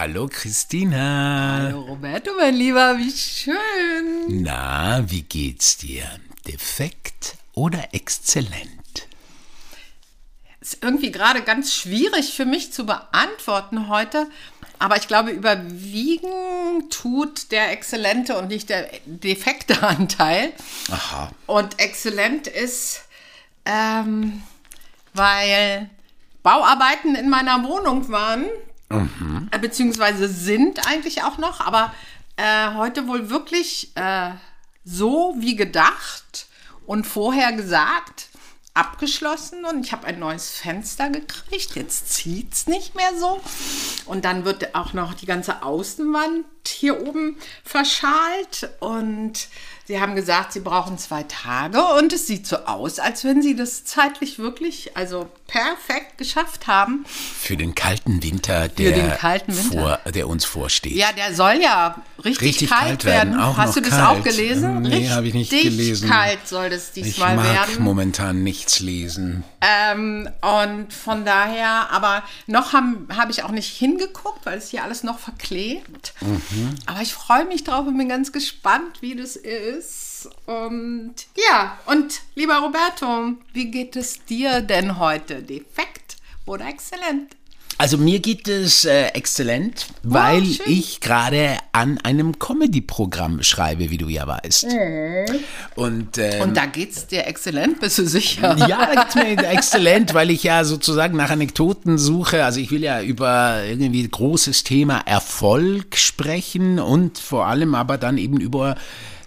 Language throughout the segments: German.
Hallo Christina. Hallo Roberto, mein Lieber, wie schön. Na, wie geht's dir? Defekt oder exzellent? Ist irgendwie gerade ganz schwierig für mich zu beantworten heute, aber ich glaube, überwiegen tut der exzellente und nicht der defekte Anteil. Aha. Und exzellent ist, ähm, weil Bauarbeiten in meiner Wohnung waren, äh, beziehungsweise sind eigentlich auch noch, aber äh, heute wohl wirklich äh, so wie gedacht und vorher gesagt abgeschlossen und ich habe ein neues Fenster gekriegt. Jetzt zieht es nicht mehr so. Und dann wird auch noch die ganze Außenwand hier oben verschalt und sie haben gesagt, sie brauchen zwei Tage und es sieht so aus, als wenn sie das zeitlich wirklich, also perfekt geschafft haben. Für den kalten Winter, der, kalten Winter. Vor, der uns vorsteht. Ja, der soll ja richtig, Richtig kalt, kalt werden, werden. Hast du das kalt. auch gelesen? Nee, habe ich nicht gelesen. kalt soll das ich diesmal mag werden. momentan nichts lesen. Ähm, und von daher, aber noch habe hab ich auch nicht hingeguckt, weil es hier alles noch verklebt. Mhm. Aber ich freue mich drauf und bin ganz gespannt, wie das ist. Und ja, und lieber Roberto, wie geht es dir denn heute? Defekt oder exzellent? Also mir geht es äh, exzellent, weil schön. ich gerade an einem Comedy-Programm schreibe, wie du ja weißt. Und, ähm, Und da geht's dir exzellent, bist du sicher? Ja, da geht's mir exzellent, weil ich ja sozusagen nach Anekdoten suche. Also ich will ja über irgendwie großes Thema Erfolg sprechen und vor allem aber dann eben über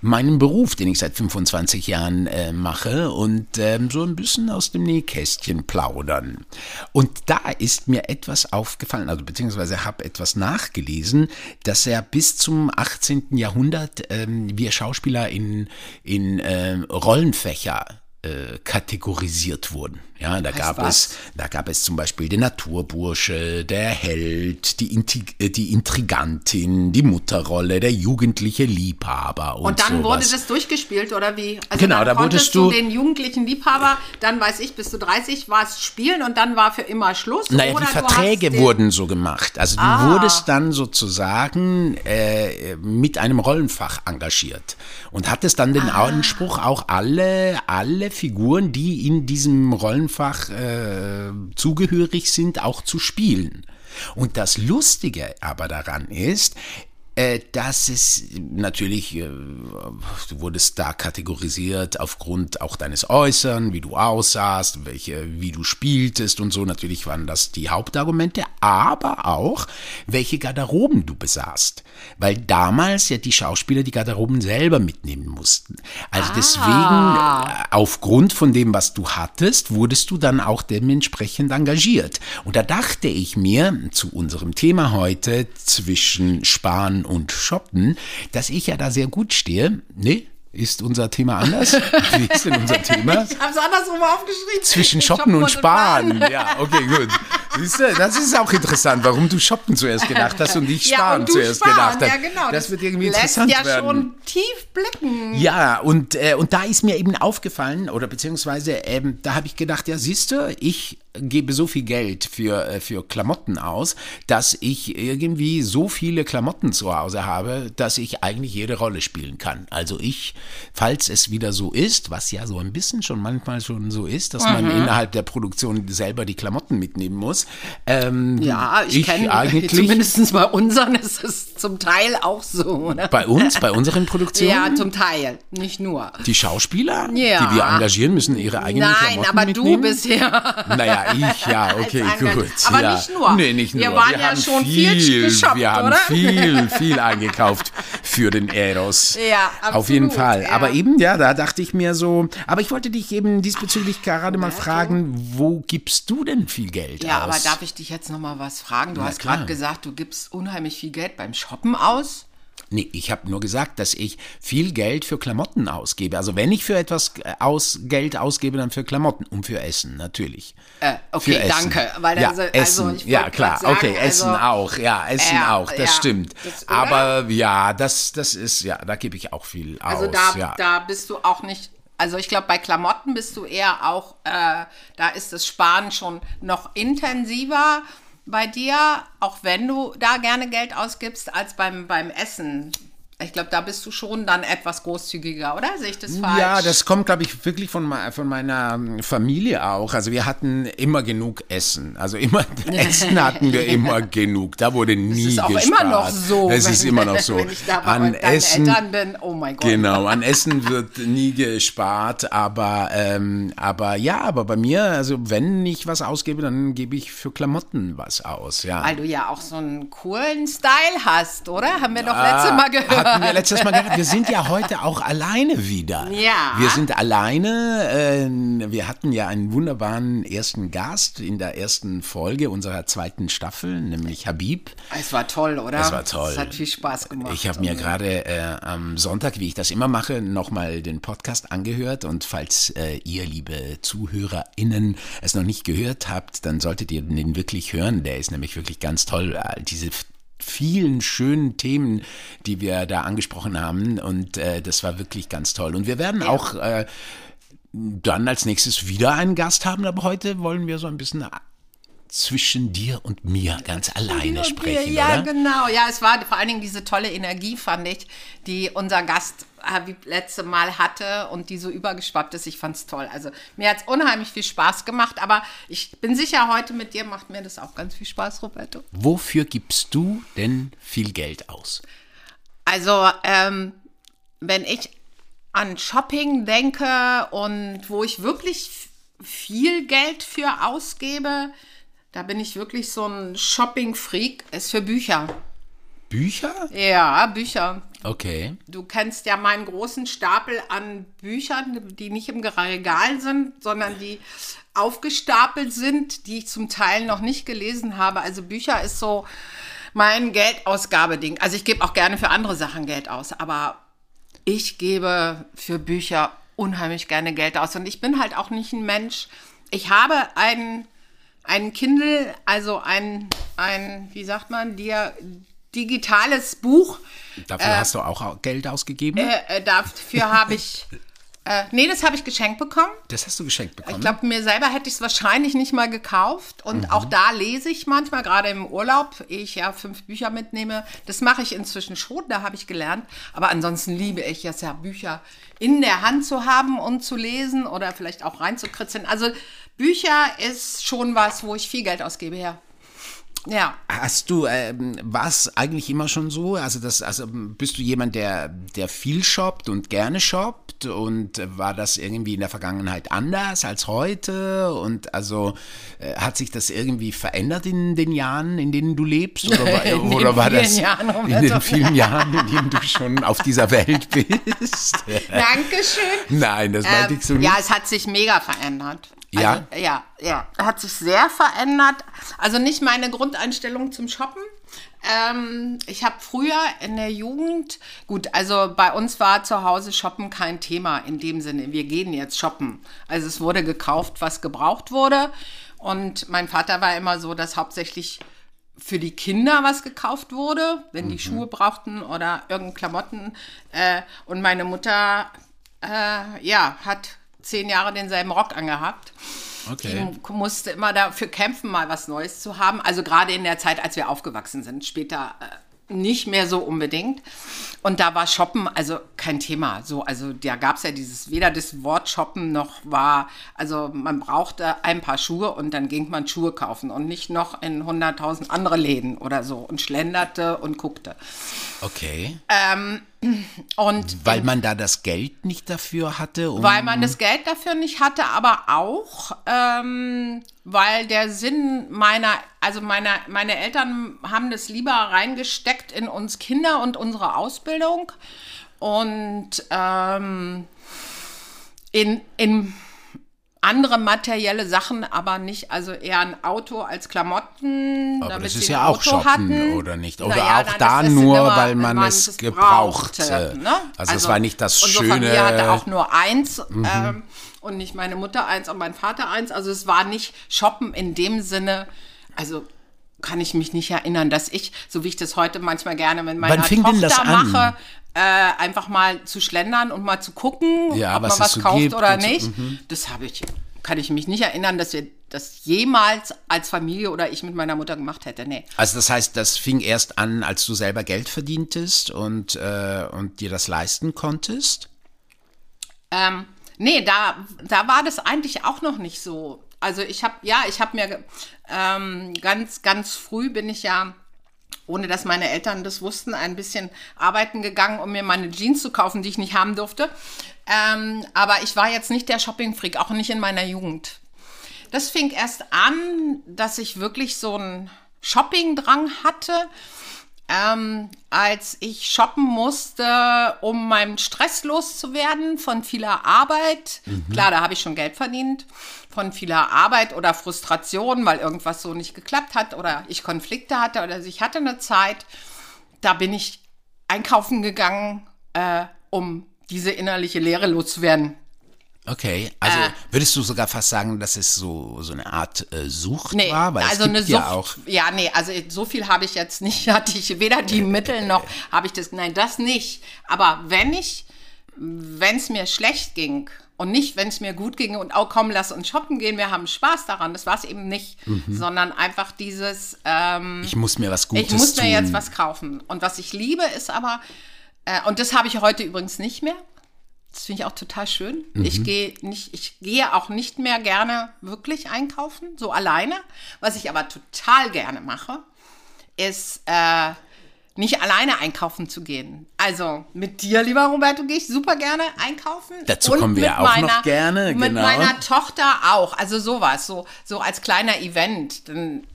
meinen Beruf, den ich seit 25 Jahren äh, mache und ähm, so ein bisschen aus dem Nähkästchen plaudern. Und da ist mir etwas aufgefallen, also beziehungsweise habe etwas nachgelesen, dass er bis zum 18. Jahrhundert ähm, wir Schauspieler in, in äh, Rollenfächer äh, kategorisiert wurden. Ja, da gab was? es, da gab es zum Beispiel den Naturbursche, der Held, die, Inti äh, die Intrigantin, die Mutterrolle, der jugendliche Liebhaber und, Und dann sowas. wurde das durchgespielt, oder wie? Also Genau, da wurdest du- den jugendlichen Liebhaber, dann weiß ich, bis du 30 warst, spielen und dann war für immer Schluss. Naja, die du Verträge wurden so gemacht. Also du Ah. wurdest dann sozusagen äh, mit einem Rollenfach engagiert und hattest dann den Ah. Anspruch, auch alle, alle Figuren, die in diesem Rollenfach äh, zugehörig sind, auch zu spielen. Und das Lustige aber daran ist, äh, dass es natürlich, äh, du wurdest da kategorisiert aufgrund auch deines Äußeren, wie du aussahst, welche, wie du spieltest und so. Natürlich waren das die Hauptargumente, aber auch, welche Garderoben du besaßt. Weil damals ja die Schauspieler die Garderoben selber mitnehmen mussten. Also deswegen, äh, aufgrund von dem, was du hattest, wurdest du dann auch dementsprechend engagiert. Und da dachte ich mir, zu unserem Thema heute, zwischen Und Shoppen, dass ich ja da sehr gut stehe. Nee, ist unser Thema anders? Wie ist denn unser Thema? Ich hab's andersrum aufgeschrieben. Zwischen Shoppen und Sparen. Ja, okay, gut. Siehst du, das ist auch interessant, warum du Shoppen zuerst gedacht hast und ich Ja, Sparen und du zuerst sparen, gedacht hast. ja genau. Das, wird irgendwie lässt interessant ja werden. schon tief blicken. Ja, und, äh, und da ist mir eben aufgefallen, oder beziehungsweise ähm, da habe ich gedacht, ja, siehst du, ich gebe so viel Geld für, äh, für Klamotten aus, dass ich irgendwie so viele Klamotten zu Hause habe, dass ich eigentlich jede Rolle spielen kann. Also ich, falls es wieder so ist, was ja so ein bisschen schon manchmal schon so ist, dass man innerhalb der Produktion selber die Klamotten mitnehmen muss. Ähm, Ja, ich, kenne eigentlich zumindest bei unseren ist es zum Teil auch so. Ne? bei uns, bei unseren Produktionen. Ja, zum Teil, nicht nur. die Schauspieler, Ja. die wir engagieren, müssen ihre eigenen Nein, Klamotten aber mitnehmen. du bisher. Naja, ich, ja, okay, gut. Aber ja. nicht nur. Nee, nicht nur. Wir waren ja haben schon viel geshoppt, Wir haben oder? viel, viel eingekauft für den Eros. Ja, Auf jeden absolut, Fall. ja. Aber eben, ja, da dachte ich mir so, aber ich wollte dich eben diesbezüglich gerade mal fragen, wo gibst du denn viel Geld Ja, aus? aber darf ich dich jetzt noch mal was fragen? Du Na hast gerade gesagt, du gibst unheimlich viel Geld beim Shoppen aus. Nee, ich habe nur gesagt, dass ich viel Geld für Klamotten ausgebe. Also wenn ich für etwas äh, aus, Geld ausgebe, dann für Klamotten und für Essen, natürlich. Äh, okay, Für Essen. danke. Weil ja, also, Essen, also ja klar, sagen, okay, Essen also, auch, ja, Essen Ja, auch, das ja, stimmt. das-? Aber ja, das, das ist, ja, da gebe ich auch viel Also aus. da, ja. da bist du auch nicht. Also ich glaube, bei Klamotten bist du eher auch, äh, da ist das Sparen schon noch intensiver. Bei dir, auch wenn du da gerne Geld ausgibst, als beim, beim Essen. Ich glaube, da bist du schon dann etwas großzügiger, oder? Sehe ich das falsch? Ja, das kommt, glaube ich, wirklich von, von meiner ähm, Familie auch. Also wir hatten immer genug Essen. Also immer Essen hatten wir immer genug. Da wurde nie Das ist auch gespart. immer noch so. Es ist immer noch so. Wenn ich da An Essen Eltern bin, oh mein Gott. Genau, an Essen wird nie gespart, aber, ähm, aber ja, aber bei mir, also wenn ich was ausgebe, dann gebe ich für Klamotten was aus, ja. Weil du ja auch so einen coolen Style hast, oder? Haben wir doch letztes Mal gehört. Hatten wir letztes Mal gehört. Wir sind ja heute auch alleine wieder. Ja. Wir sind alleine. Äh, wir hatten ja einen wunderbaren ersten Gast in der ersten Folge unserer zweiten Staffel, nämlich Habib. Es war toll, oder? Es war toll. Es hat viel Spaß gemacht. Ich habe mir gerade äh, am Sonntag, wie ich das immer mache, nochmal den Podcast angehört. Und falls äh, ihr, liebe ZuhörerInnen, es noch nicht gehört habt, dann solltet ihr den wirklich hören. Der ist nämlich wirklich ganz toll. Diese vielen schönen Themen, die wir da angesprochen haben. Und äh, das war wirklich ganz toll. Und wir werden auch äh, dann als nächstes wieder einen Gast haben. Aber heute wollen wir so ein bisschen zwischen dir und mir ganz alleine sprechen, ja, oder? genau. Ja, es war vor allen Dingen diese tolle Energie, fand ich, die unser Gast Habib letzte Mal hatte und die so übergeschwappt ist. Ich fand's toll. Also mir hat's unheimlich viel Spaß gemacht, aber ich bin sicher, heute mit dir macht mir das auch ganz viel Spaß, Roberto. Wofür gibst du denn viel Geld aus? Also, ähm, wenn ich an Shopping denke und wo ich wirklich viel Geld für ausgebe, da bin ich wirklich so ein Shopping-Freak, ist für Bücher. Bücher? Ja, Bücher. Okay. Du kennst ja meinen großen Stapel an Büchern, die nicht im Regal sind, sondern die aufgestapelt sind, die ich zum Teil noch nicht gelesen habe. Also Bücher ist so mein Geldausgabeding. Also ich gebe auch gerne für andere Sachen Geld aus, aber ich gebe für Bücher unheimlich gerne Geld aus. Und ich bin halt auch nicht ein Mensch. Ich habe ein, ein Kindle, also ein, ein, wie sagt man, dir, digitales Buch. Dafür hast du auch Geld ausgegeben? Äh, äh, dafür habe ich. Äh, nee, das habe ich geschenkt bekommen. das hast du geschenkt bekommen? Ich glaube, mir selber hätte ich es wahrscheinlich nicht mal gekauft. Und auch da lese ich manchmal, gerade im Urlaub, ehe ich ja fünf Bücher mitnehme. Das mache ich inzwischen schon, da habe ich gelernt. Aber ansonsten liebe ich es ja, Bücher in der Hand zu haben und zu lesen oder vielleicht auch reinzukritzeln. Also Bücher ist schon was, wo ich viel Geld ausgebe, ja. Ja. Hast du, ähm, war es eigentlich immer schon so? Also, das, also bist du jemand, der, der viel shoppt und gerne shoppt? Und war das irgendwie in der Vergangenheit anders als heute? Und also äh, hat sich das irgendwie verändert in den Jahren, in denen du lebst? Oder war, In den oder war vielen das Jahren, in Roberto. den vielen Jahren, in denen du schon auf dieser Welt bist? Dankeschön. Nein, das meinte Ähm, ich so nicht. ja, es hat sich mega verändert. Also, ja, ja. Hat sich sehr verändert. Also nicht meine Grundeinstellung zum Shoppen. Ähm, ich habe früher in der Jugend, gut, also bei uns war zu Hause Shoppen kein Thema in dem Sinne, wir gehen jetzt shoppen. Also es wurde gekauft, was gebraucht wurde. Und mein Vater war immer so, dass hauptsächlich für die Kinder was gekauft wurde, wenn die Schuhe brauchten oder irgendein Klamotten. Äh, und meine Mutter, äh, ja, hat zehn Jahre denselben Rock angehabt. Okay. Die musste immer dafür kämpfen, mal was Neues zu haben. Also gerade in der Zeit, als wir aufgewachsen sind. Später äh, nicht mehr so unbedingt. Und da war Shoppen also kein Thema. So, also da gab es ja dieses, weder das Wort Shoppen noch war, also man brauchte ein paar Schuhe und dann ging man Schuhe kaufen und nicht noch in 100.000 andere Läden oder so und schlenderte und guckte. Okay. Und Weil man da das Geld nicht dafür hatte? Um Weil man das Geld dafür nicht hatte, aber auch, ähm, weil der Sinn meiner, also meiner, meine Eltern haben das lieber reingesteckt in uns Kinder und unsere Ausbildung und ähm, in, in andere materielle Sachen, aber nicht, also eher ein Auto als Klamotten. Aber damit das sie ist ein ja auch Auto Shoppen, hatten. oder nicht? Oder Naja, auch nein, da nur, immer, weil man es es gebrauchte. ne? Also es war nicht das unsere schöne- Familie hatte auch nur eins Mhm. ähm, und nicht meine Mutter eins und mein Vater eins. Also es war nicht Shoppen in dem Sinne, also kann ich mich nicht erinnern, dass ich, so wie ich das heute manchmal gerne mit meiner Tochter mache, äh, einfach mal zu schlendern und mal zu gucken, Ja, ob was man was kauft gibt oder und so, nicht. Das habe ich, kann ich mich nicht erinnern, dass wir das jemals als Familie oder ich mit meiner Mutter gemacht hätte. Nee. Also das heißt, das fing erst an, als du selber Geld verdientest und, äh, und dir das leisten konntest? Ähm, nee, da, da war das eigentlich auch noch nicht so. Also ich habe, ja, ich habe mir ähm, ganz, ganz früh bin ich ja ohne dass meine Eltern das wussten, ein bisschen arbeiten gegangen, um mir meine Jeans zu kaufen, die ich nicht haben durfte. Ähm, aber ich war jetzt nicht der Shopping-Freak, auch nicht in meiner Jugend. Das fing erst an, dass ich wirklich so einen Shopping-Drang hatte ähm, als ich shoppen musste, um meinen Stress loszuwerden von vieler Arbeit. Mhm. Klar, da habe ich schon Geld verdient. Von vieler Arbeit oder Frustration, weil irgendwas so nicht geklappt hat oder ich Konflikte hatte oder ich hatte eine Zeit. Da bin ich einkaufen gegangen, äh, um diese innerliche Leere loszuwerden. Okay, also äh, würdest du sogar fast sagen, dass es so, so eine Art äh, Sucht nee, war? Weil also es gibt eine Sucht, ja auch. Ja, nee, also so viel habe ich jetzt nicht, hatte ich weder die Mittel noch habe ich das, nein, das nicht. Aber wenn ich, wenn es mir schlecht ging und nicht, wenn es mir gut ging und auch oh, komm, lass uns shoppen gehen, wir haben Spaß daran, das war es eben nicht, mhm. sondern einfach dieses, ähm, ich muss mir was Gutes Ich muss mir tun. jetzt was kaufen. Und was ich liebe, ist aber, äh, und das habe ich heute übrigens nicht mehr, das finde ich auch total schön. Mhm. Ich gehe nicht, ich gehe auch nicht mehr gerne wirklich einkaufen, so alleine. Was ich aber total gerne mache, ist äh, nicht alleine einkaufen zu gehen. Also mit dir, lieber Roberto, gehe ich super gerne einkaufen. Dazu kommen wir auch meiner, noch gerne. Mit genau. meiner Tochter auch. Also sowas, so, so als kleiner Event.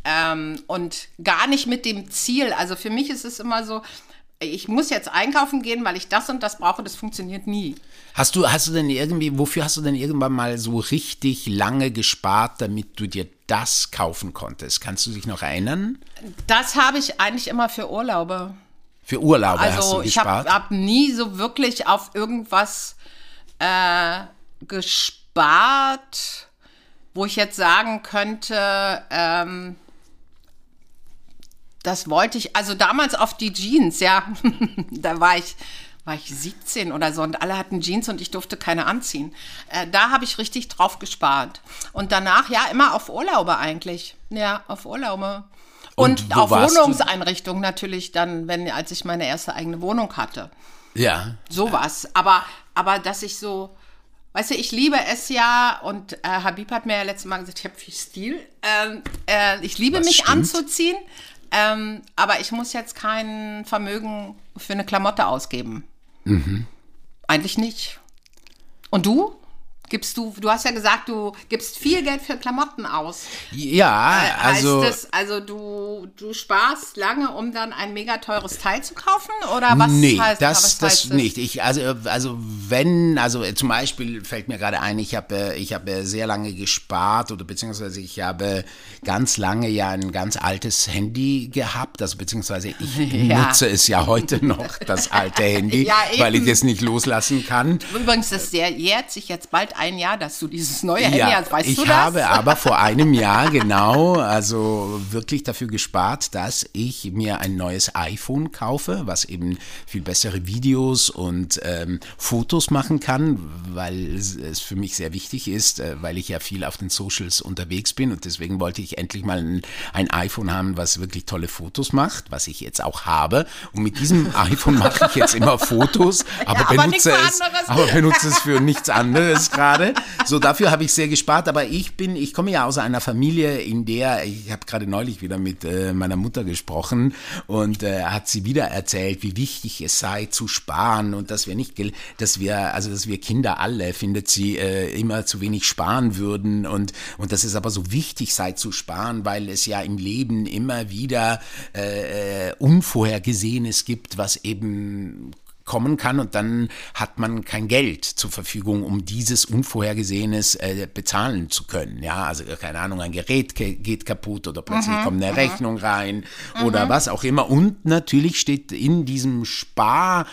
Ähm, und gar nicht mit dem Ziel. Also für mich ist es immer so, ich muss jetzt einkaufen gehen, weil ich das und das brauche, das funktioniert nie. Hast du, hast du denn irgendwie, wofür hast du denn irgendwann mal so richtig lange gespart, damit du dir das kaufen konntest? Kannst du dich noch erinnern? Das habe ich eigentlich immer für Urlaube. Für Urlaube also, hast du gespart? Also ich habe hab nie so wirklich auf irgendwas äh, gespart, wo ich jetzt sagen könnte, ähm, das wollte ich, also damals auf die Jeans, ja, da war ich, war ich 17 oder so und alle hatten Jeans und ich durfte keine anziehen. Äh, da habe ich richtig drauf gespart. Und danach, ja, immer auf Urlaube eigentlich. Ja, auf Urlaube. Und, und auf Wohnungseinrichtungen natürlich dann, wenn, als ich meine erste eigene Wohnung hatte. Ja. Sowas. Aber, aber dass ich so, Weißt du, ich liebe es ja und äh, Habib hat mir ja letztes Mal gesagt, ich habe viel Stil. Ähm, äh, ich liebe Was mich stimmt? anzuziehen, ähm, aber ich muss jetzt kein Vermögen für eine Klamotte ausgeben. Mhm. Eigentlich nicht. Und du? Gibst du, du hast ja gesagt, du gibst viel Geld für Klamotten aus. Ja, äh, also. Das, also du, du sparst lange, um dann ein mega teures Teil zu kaufen? Oder was nee, heißt das? Was das heißt nicht. Ich, also, also wenn, also zum Beispiel fällt mir gerade ein, ich habe ich habe sehr lange gespart oder beziehungsweise ich habe ganz lange ja ein ganz altes Handy gehabt, also beziehungsweise ich ja. nutze es ja heute noch, das alte Handy, ja, weil ich es nicht loslassen kann. Übrigens, das jährt sich jetzt bald ein Jahr, dass du dieses neue Handy ja, hast. Weißt ich du das? Ich habe aber vor einem Jahr genau, also wirklich dafür gespart, dass ich mir ein neues iPhone kaufe, was eben viel bessere Videos und ähm, Fotos machen kann, weil es für mich sehr wichtig ist, äh, weil ich ja viel auf den Socials unterwegs bin und deswegen wollte ich endlich mal ein, ein iPhone haben, was wirklich tolle Fotos macht, was ich jetzt auch habe. Und mit diesem iPhone mache ich jetzt immer Fotos, aber, ja, aber benutze es, aber benutze es für nichts anderes gerade gerade. So, dafür habe ich sehr gespart. Aber ich bin, ich komme ja aus einer Familie, in der, ich habe gerade neulich wieder mit äh, meiner Mutter gesprochen und äh, hat sie wieder erzählt, wie wichtig es sei zu sparen und dass wir nicht, dass wir, also dass wir Kinder alle, findet sie, äh, immer zu wenig sparen würden und, und dass es aber so wichtig sei zu sparen, weil es ja im Leben immer wieder äh, äh Unvorhergesehenes gibt, was eben kommen kann und dann hat man kein Geld zur Verfügung, um dieses Unvorhergesehenes äh, bezahlen zu können. Ja, also keine Ahnung, ein Gerät geht kaputt oder plötzlich mhm, kommt eine mhm. Rechnung rein oder mhm. was auch immer. Und natürlich steht in diesem Spar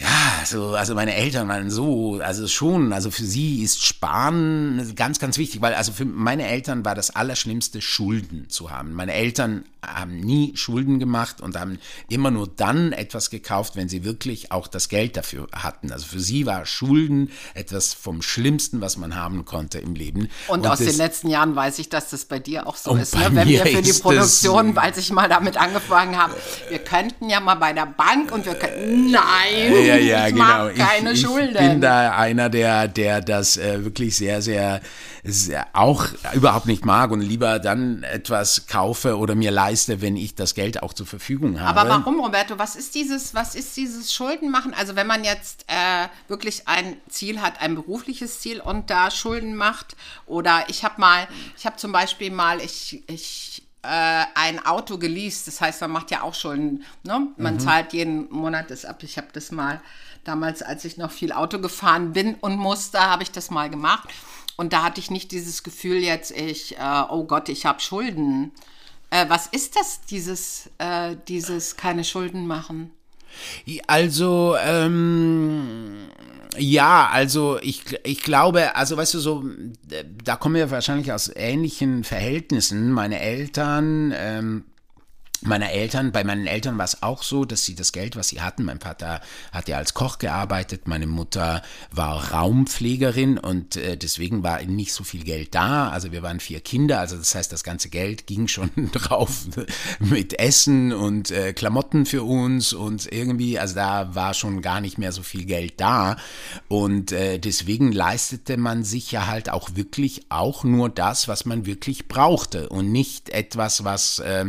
Ja, so, also meine Eltern waren so, also schon, also für sie ist Sparen ganz, ganz wichtig, weil also für meine Eltern war das Allerschlimmste, Schulden zu haben. Meine Eltern haben nie Schulden gemacht und haben immer nur dann etwas gekauft, wenn sie wirklich auch das Geld dafür hatten. Also für sie war Schulden etwas vom Schlimmsten, was man haben konnte im Leben. Und, und aus den letzten Jahren weiß ich, dass das bei dir auch so ist. Ne? Wenn wir für die Produktion, als ich mal damit angefangen habe, wir könnten ja mal bei der Bank und wir könnten, nein ja, ja, genau. keine ich, Schulden. Ich bin da einer, der, der das äh, wirklich sehr, sehr, sehr auch überhaupt nicht mag und lieber dann etwas kaufe oder mir leiste, wenn ich das Geld auch zur Verfügung habe. Aber warum, Roberto? Was ist dieses, was ist dieses Schuldenmachen? Also wenn man jetzt äh, wirklich ein Ziel hat, ein berufliches Ziel und da Schulden macht oder ich habe mal, ich habe zum Beispiel mal, ich, ich äh, ein Auto geleast. Das heißt, man macht ja auch schon, ne? man mhm. zahlt jeden Monat das ab. Ich habe das mal damals, als ich noch viel Auto gefahren bin und musste, habe ich das mal gemacht. Und da hatte ich nicht dieses Gefühl jetzt, ich, äh, oh Gott, ich habe Schulden. Äh, was ist das, dieses, äh, dieses keine Schulden machen? Also, ähm, ja, also ich, ich glaube, also weißt du so, da kommen wir wahrscheinlich aus ähnlichen Verhältnissen. Meine Eltern, ähm, meiner Eltern, bei meinen Eltern war es auch so, dass sie das Geld, was sie hatten, mein Vater hat ja als Koch gearbeitet, meine Mutter war Raumpflegerin und äh, deswegen war nicht so viel Geld da. Also wir waren vier Kinder, also das heißt, das ganze Geld ging schon drauf mit Essen und äh, Klamotten für uns und irgendwie, also da war schon gar nicht mehr so viel Geld da und äh, deswegen leistete man sich ja halt auch wirklich auch nur das, was man wirklich brauchte und nicht etwas, was äh,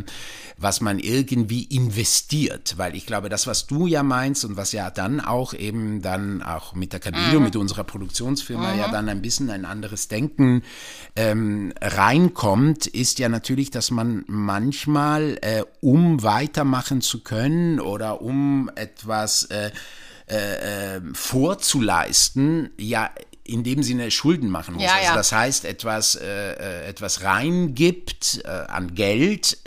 was man irgendwie investiert. Weil ich glaube, das, was du ja meinst und was ja dann auch eben dann auch mit der Cabilo, mhm. mit unserer Produktionsfirma mhm. ja dann ein bisschen ein anderes Denken ähm, reinkommt, ist ja natürlich, dass man manchmal, äh, um weitermachen zu können oder um etwas äh, äh, ähm, vorzuleisten, ja in dem Sinne Schulden machen muss. Ja, also ja. das heißt, etwas, äh, äh etwas reingibt äh, an Geld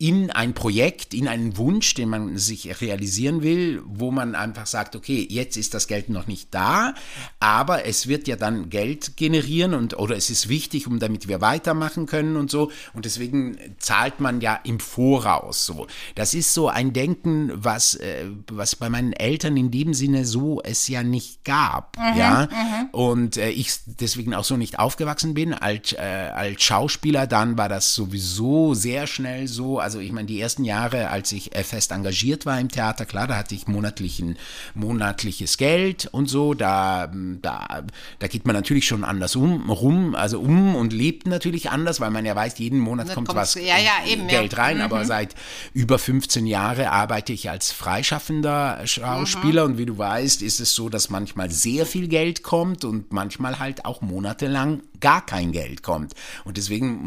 in ein Projekt, in einen Wunsch, den man sich realisieren will, wo man einfach sagt, okay, jetzt ist das Geld noch nicht da, aber es wird ja dann Geld generieren und oder es ist wichtig, um damit wir weitermachen können und so und deswegen zahlt man ja im Voraus so. Das ist so ein Denken, was äh, was bei meinen Eltern in dem Sinne so es ja nicht gab, mhm, ja mhm. und äh, ich deswegen auch so nicht aufgewachsen bin als äh, als Schauspieler, dann war das sowieso sehr schnell so. Also ich meine, die ersten Jahre, als ich äh, fest engagiert war im Theater, klar, da hatte ich monatlichen, monatliches Geld und so. Da, da, da geht man natürlich schon anders um, rum, also um und lebt natürlich anders, weil man ja weiß, jeden Monat Das kommt was ja, ja, eben, Geld rein. Mhm. Aber seit über 15 Jahren arbeite ich als freischaffender Schauspieler und wie du weißt, ist es so, dass manchmal sehr viel Geld kommt und manchmal halt auch monatelang gar kein Geld kommt. Und deswegen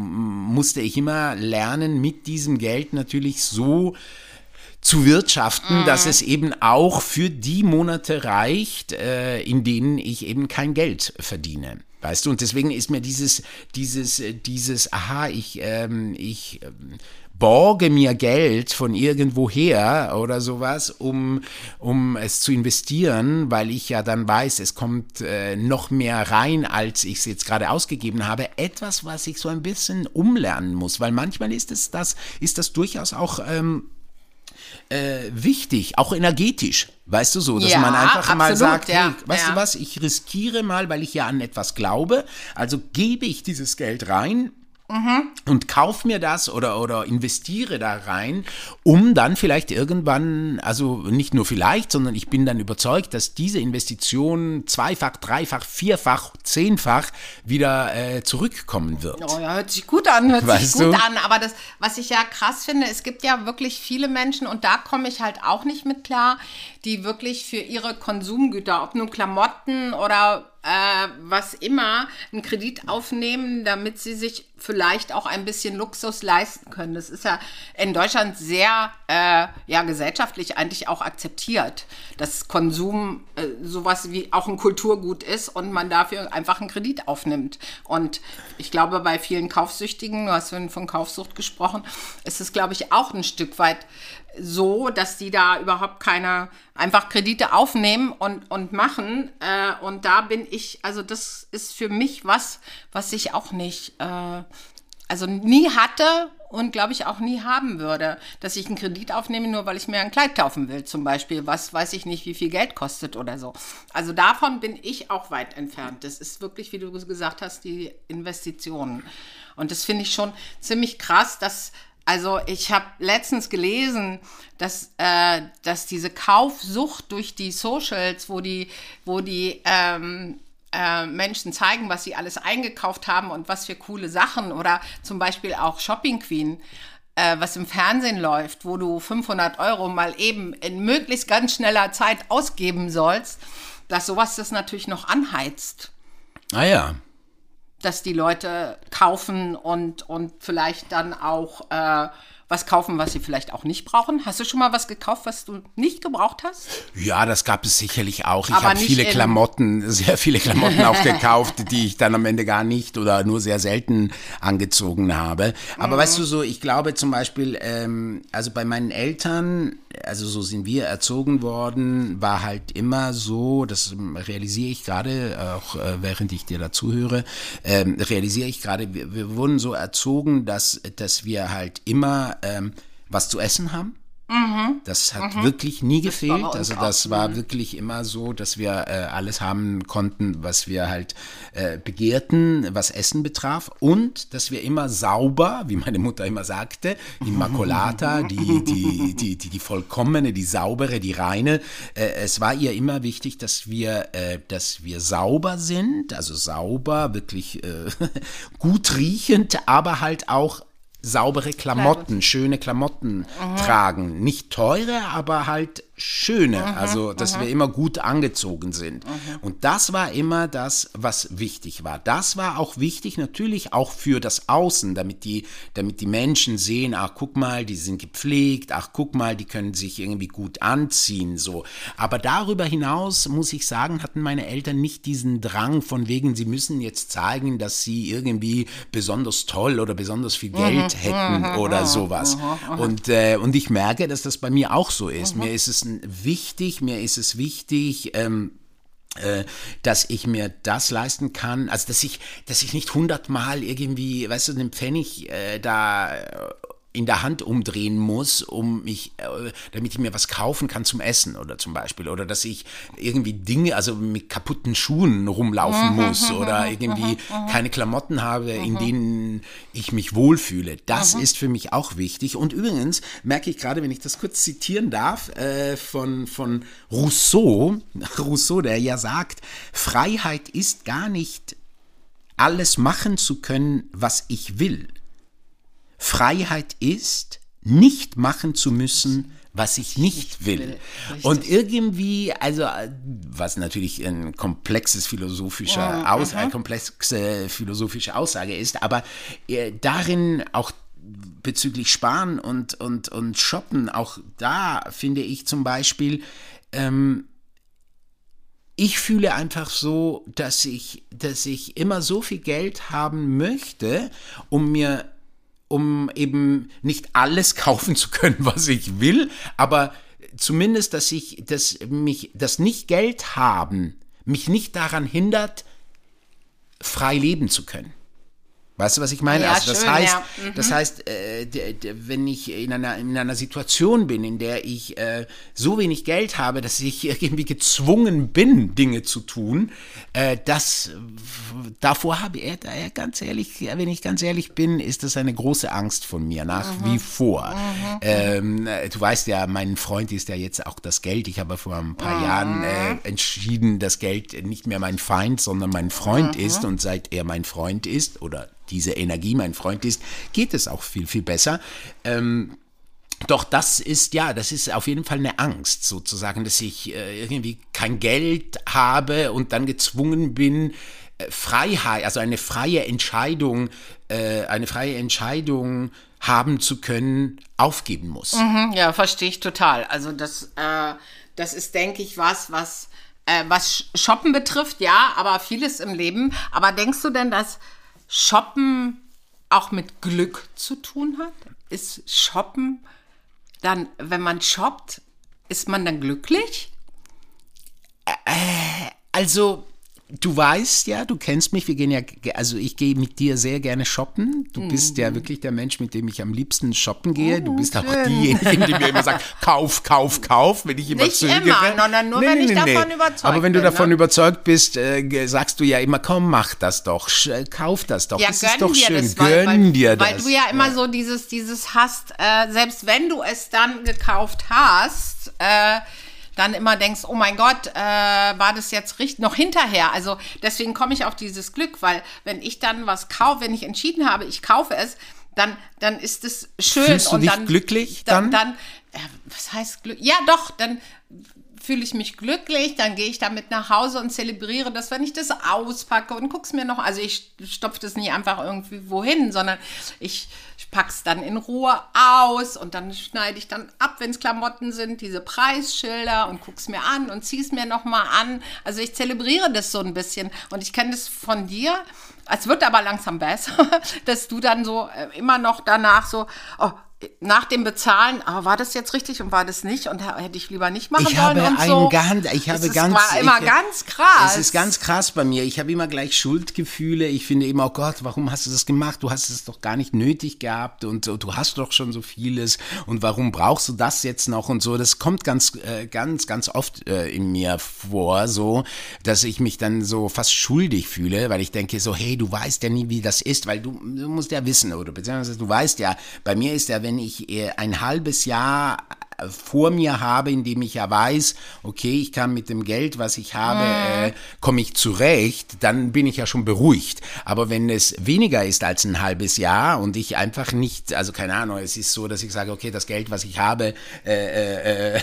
musste ich immer lernen, mit diesem Geld natürlich so zu wirtschaften, dass es eben auch für die Monate reicht, äh, in denen ich eben kein Geld verdiene. Weißt du, und deswegen ist mir dieses, dieses, äh, dieses, aha, ich, ähm, ich ähm, borge mir Geld von irgendwoher oder sowas, um, um es zu investieren, weil ich ja dann weiß, es kommt äh, noch mehr rein, als ich es jetzt gerade ausgegeben habe. Etwas, was ich so ein bisschen umlernen muss, weil manchmal ist es das, ist das durchaus auch ähm, äh, wichtig, auch energetisch. Weißt du so, dass Ja, man einfach mal absolut, sagt, ja, hey, weißt ja. du was, ich riskiere mal, weil ich ja an etwas glaube, also gebe ich dieses Geld rein und kauf mir das oder, oder investiere da rein, um dann vielleicht irgendwann, also nicht nur vielleicht, sondern ich bin dann überzeugt, dass diese Investition zweifach, dreifach, vierfach, zehnfach wieder äh, zurückkommen wird. Oh ja, hört sich gut an, hört Weißt sich gut du? an. Aber das, was ich ja krass finde, es gibt ja wirklich viele Menschen, und da komme ich halt auch nicht mit klar, die wirklich für ihre Konsumgüter, ob nun Klamotten oder äh, was immer, einen Kredit aufnehmen, damit sie sich vielleicht auch ein bisschen Luxus leisten können. Das ist ja in Deutschland sehr, äh, ja, gesellschaftlich eigentlich auch akzeptiert, dass Konsum äh, sowas wie auch ein Kulturgut ist und man dafür einfach einen Kredit aufnimmt. Und ich glaube, bei vielen Kaufsüchtigen, du hast von Kaufsucht gesprochen, ist es, glaube ich, auch ein Stück weit so, dass die da überhaupt keine einfach Kredite aufnehmen und, und machen. Äh, und da bin ich, also das ist für mich was, was ich auch nicht, äh, also nie hatte und glaube ich auch nie haben würde, dass ich einen Kredit aufnehme, nur weil ich mir ein Kleid kaufen will, zum Beispiel, was weiß ich nicht, wie viel Geld kostet oder so. Also davon bin ich auch weit entfernt. Das ist wirklich, wie du gesagt hast, die Investitionen. Und das finde ich schon ziemlich krass, dass also ich habe letztens gelesen, dass, äh, dass diese Kaufsucht durch die Socials, wo die, wo die ähm, äh, Menschen zeigen, was sie alles eingekauft haben und was für coole Sachen oder zum Beispiel auch Shopping Queen, äh, was im Fernsehen läuft, wo du 500 Euro mal eben in möglichst ganz schneller Zeit ausgeben sollst, dass sowas das natürlich noch anheizt. Ah ja dass die Leute kaufen und, und vielleicht dann auch äh, was kaufen, was sie vielleicht auch nicht brauchen. Hast du schon mal was gekauft, was du nicht gebraucht hast? Ja, das gab es sicherlich auch. Ich habe viele Klamotten, sehr viele Klamotten auch gekauft, die ich dann am Ende gar nicht oder nur sehr selten angezogen habe. Aber mhm. weißt du so, ich glaube zum Beispiel, ähm, also bei meinen Eltern also so sind wir erzogen worden, war halt immer so, das realisiere ich gerade, auch äh, während ich dir dazu höre, ähm, realisiere ich gerade, wir, wir, wurden so erzogen, dass, dass wir halt immer ähm, was zu essen haben Mhm. Das hat mhm. wirklich nie gefehlt. Das also das war mhm. wirklich immer so, dass wir äh, alles haben konnten, was wir halt äh, begehrten, was Essen betraf. Und dass wir immer sauber, wie meine Mutter immer sagte, Immaculata, die, die, die, die, die vollkommene, die saubere, die reine. Äh, es war ihr immer wichtig, dass wir, äh, dass wir sauber sind, also sauber, wirklich äh, gut riechend, aber halt auch saubere Klamotten, schöne Klamotten mhm. tragen. Nicht teure, aber halt Schöne, mhm, also dass mhm. wir immer gut angezogen sind. Mhm. Und das war immer das, was wichtig war. Das war auch wichtig natürlich auch für das Außen, damit die, damit die Menschen sehen, ach guck mal, die sind gepflegt, ach guck mal, die können sich irgendwie gut anziehen, so. Aber darüber hinaus, muss ich sagen, hatten meine Eltern nicht diesen Drang von wegen, sie müssen jetzt zeigen, dass sie irgendwie besonders toll oder besonders viel Geld mhm, hätten mhm, oder sowas. Und, äh, und ich merke, dass das bei mir auch so ist. Mir ist es wichtig, mir ist es wichtig, ähm, äh, dass ich mir das leisten kann, also dass ich, dass ich nicht hundertmal irgendwie, weißt du, einen Pfennig äh, da in der Hand umdrehen muss, um mich, äh, damit ich mir was kaufen kann zum Essen oder zum Beispiel. Oder dass ich irgendwie Dinge, also mit kaputten Schuhen rumlaufen mhm, muss mhm, oder mhm, irgendwie keine Klamotten habe, in denen ich mich wohlfühle. Das ist für mich auch wichtig. Und übrigens merke ich gerade, wenn ich das kurz zitieren darf, äh, von, von Rousseau, Rousseau, der ja sagt, Freiheit ist gar nicht alles machen zu können, was ich will Freiheit ist, nicht machen zu müssen, was ich nicht will. Und irgendwie, also was natürlich ein komplexes philosophischer mhm. Aus, eine komplexe philosophische Aussage ist, aber äh, darin auch bezüglich Sparen und, und, und Shoppen, auch da finde ich zum Beispiel, ähm, ich fühle einfach so, dass ich, dass ich immer so viel Geld haben möchte, um mir um eben nicht alles kaufen zu können, was ich will, aber zumindest, dass ich, dass mich, das nicht Geld haben, mich nicht daran hindert, frei leben zu können. Weißt du, was ich meine? Ja, also das, schön, heißt, ja. mhm. das heißt, äh, wenn ich in einer, in einer Situation bin, in der ich äh, so wenig Geld habe, dass ich irgendwie gezwungen bin, Dinge zu tun, äh, das davor habe ich, äh, ganz ehrlich, wenn ich ganz ehrlich bin, ist das eine große Angst von mir, nach mhm. wie vor. Mhm. Ähm, du weißt ja, mein Freund ist ja jetzt auch das Geld. Ich habe vor ein paar Jahren äh, entschieden, dass Geld nicht mehr mein Feind, sondern mein Freund mhm. ist. Und seit er mein Freund ist, oder diese Energie mein Freund ist, geht es auch viel, viel besser. Ähm, doch das ist ja, das ist auf jeden Fall eine Angst sozusagen, dass ich äh, irgendwie kein Geld habe und dann gezwungen bin, äh, Freiheit, also eine freie Entscheidung, äh, eine freie Entscheidung haben zu können, aufgeben muss. Mhm, ja, verstehe ich total. Also das, äh, das ist, denke ich, was, was, äh, was Shoppen betrifft, ja, aber vieles im Leben. Aber denkst du denn, dass Shoppen auch mit Glück zu tun hat? Ist Shoppen dann, wenn man shoppt, ist man dann glücklich? Also, du weißt ja, du kennst mich, wir gehen ja, also ich gehe mit dir sehr gerne shoppen. Du bist ja wirklich der Mensch, mit dem ich am liebsten shoppen gehe. Du bist auch diejenige, die mir immer sagt, kauf, kauf, kauf, wenn ich immer Nicht zögere. immer, sondern nur, wenn ich davon überzeugt Aber wenn du bin, davon ne? überzeugt bist, äh, sagst du ja immer, komm, mach das doch, äh, kauf das doch. Ja, das ist doch schön, das, weil, gönn weil, dir das. weil du ja immer so dieses, dieses hast, äh, selbst wenn du es dann gekauft hast, äh, dann immer denkst, oh mein Gott, äh, war das jetzt richtig, noch hinterher. Also deswegen komme ich auf dieses Glück, weil wenn ich dann was kaufe, wenn ich entschieden habe, ich kaufe es, dann, dann ist es schön. Fühlst du und dich dann, glücklich Dann, dann? dann äh, was heißt Glück? Ja, doch, dann fühle ich mich glücklich, dann gehe ich damit nach Hause und zelebriere das, wenn ich das auspacke und guck's mir noch, also ich stopfe das nicht einfach irgendwie wohin, sondern ich pack's dann in Ruhe aus und dann schneide ich dann ab, wenn es Klamotten sind, diese Preisschilder und guck's mir an und zieh's mir noch mal an. Also ich zelebriere das so ein bisschen und ich kenne das von dir. Es wird aber langsam besser, dass du dann so äh, immer noch danach so, oh, nach dem Bezahlen, aber war das jetzt richtig und war das nicht und hätte ich lieber nicht machen Ich sollen habe und so. ganz, ich habe das ist, ganz, war immer ich, ganz krass. Es ist ganz krass bei mir. Ich habe immer gleich Schuldgefühle. Ich finde immer, oh Gott, warum hast du das gemacht? Du hast es doch gar nicht nötig gehabt und, und du hast doch schon so vieles und warum brauchst du das jetzt noch und so. Das kommt ganz, äh, ganz, ganz oft äh, in mir vor, so, dass ich mich dann so fast schuldig fühle, weil ich denke so, hey, du weißt ja nie, wie das ist, weil du, du musst ja wissen oder beziehungsweise du weißt ja, bei mir ist ja, wenn ich äh, ein halbes Jahr vor mir habe, indem ich ja weiß, okay, ich kann mit dem Geld, was ich habe, äh, komme ich zurecht, dann bin ich ja schon beruhigt. Aber wenn es weniger ist als ein halbes Jahr und ich einfach nicht, also keine Ahnung, es ist so, dass ich sage, okay, das Geld, was ich habe, äh, äh,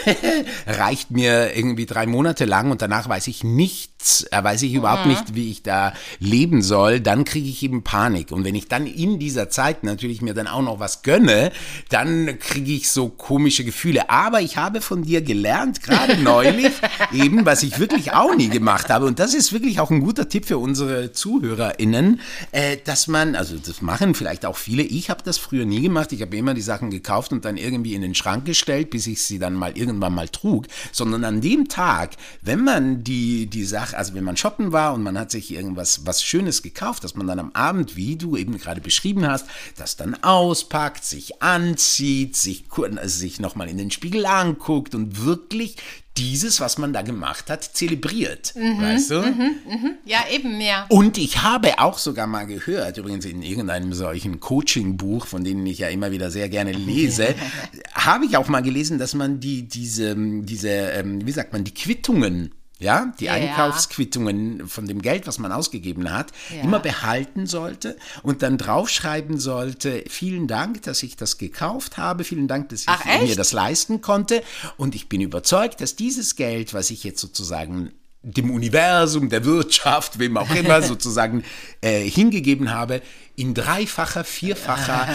reicht mir irgendwie drei Monate lang und danach weiß ich nichts, äh, weiß ich überhaupt nicht, wie ich da leben soll, dann kriege ich eben Panik. Und wenn ich dann in dieser Zeit natürlich mir dann auch noch was gönne, dann kriege ich so komische Gefühle. Aber ich habe von dir gelernt, gerade neulich, eben, was ich wirklich auch nie gemacht habe. Und das ist wirklich auch ein guter Tipp für unsere ZuhörerInnen, äh, dass man, also das machen vielleicht auch viele, ich habe das früher nie gemacht. Ich habe immer die Sachen gekauft und dann irgendwie in den Schrank gestellt, bis ich sie dann mal irgendwann mal trug. Sondern an dem Tag, wenn man die, die Sache, also wenn man shoppen war und man hat sich irgendwas was Schönes gekauft, dass man dann am Abend, wie du eben gerade beschrieben hast, das dann auspackt, sich anzieht, sich, also sich nochmal in den Spiegel anguckt und wirklich dieses, was man da gemacht hat, zelebriert. weißt du? ja, eben mehr. Und ich habe auch sogar mal gehört, übrigens in irgendeinem solchen Coaching-Buch, von denen ich ja immer wieder sehr gerne lese, habe ich auch mal gelesen, dass man die, diese, diese, ähm, wie sagt man, die Quittungen, ja, die Ja. Einkaufsquittungen von dem Geld, was man ausgegeben hat, Ja. immer behalten sollte und dann draufschreiben sollte, vielen Dank, dass ich das gekauft habe, vielen Dank, dass ich Ach, mir das leisten konnte und ich bin überzeugt, dass dieses Geld, was ich jetzt sozusagen dem Universum, der Wirtschaft, wem auch immer sozusagen äh, hingegeben habe, in dreifacher, vierfacher,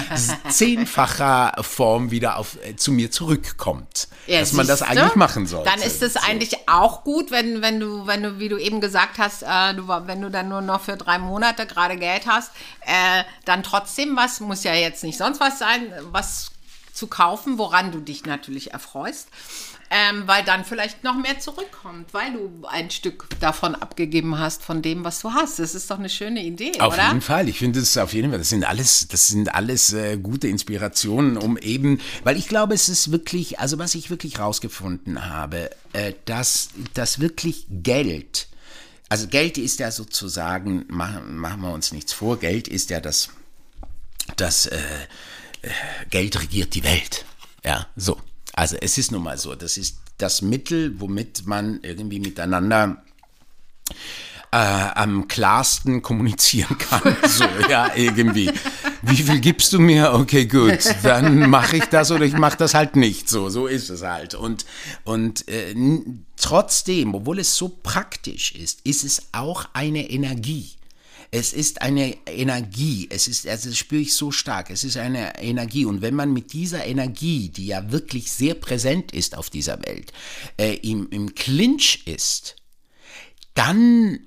zehnfacher Form wieder auf, äh, zu mir zurückkommt. Ja, dass man das siehste? eigentlich machen sollte. Dann ist es So. eigentlich auch gut, wenn, wenn du, wenn du, wie du eben gesagt hast, äh, du, wenn du dann nur noch für drei Monate gerade Geld hast, äh, dann trotzdem was, muss ja jetzt nicht sonst was sein, was zu kaufen, woran du dich natürlich erfreust. Ähm, weil dann vielleicht noch mehr zurückkommt, weil du ein Stück davon abgegeben hast, von dem, was du hast. Das ist doch eine schöne Idee, Auf oder? jeden Fall. Ich finde es auf jeden Fall. Das sind alles, das sind alles äh, gute Inspirationen, um eben, weil ich glaube, es ist wirklich, also was ich wirklich rausgefunden habe, äh, dass, dass wirklich Geld, also Geld ist ja sozusagen, machen, machen wir uns nichts vor, Geld ist ja das, das äh, äh, Geld regiert die Welt. Ja, so. Also es ist nun mal so. Das ist das Mittel, womit man irgendwie miteinander äh, am klarsten kommunizieren kann. So, ja, irgendwie. Wie viel gibst du mir? Okay, gut, dann mache ich das oder ich mache das halt nicht. So, so ist es halt. Und, und äh, trotzdem, obwohl es so praktisch ist, ist es auch eine Energie. Es ist eine Energie, es ist, also das spüre ich so stark, es ist eine Energie. Und wenn man mit dieser Energie, die ja wirklich sehr präsent ist auf dieser Welt, äh, im, im Clinch ist, dann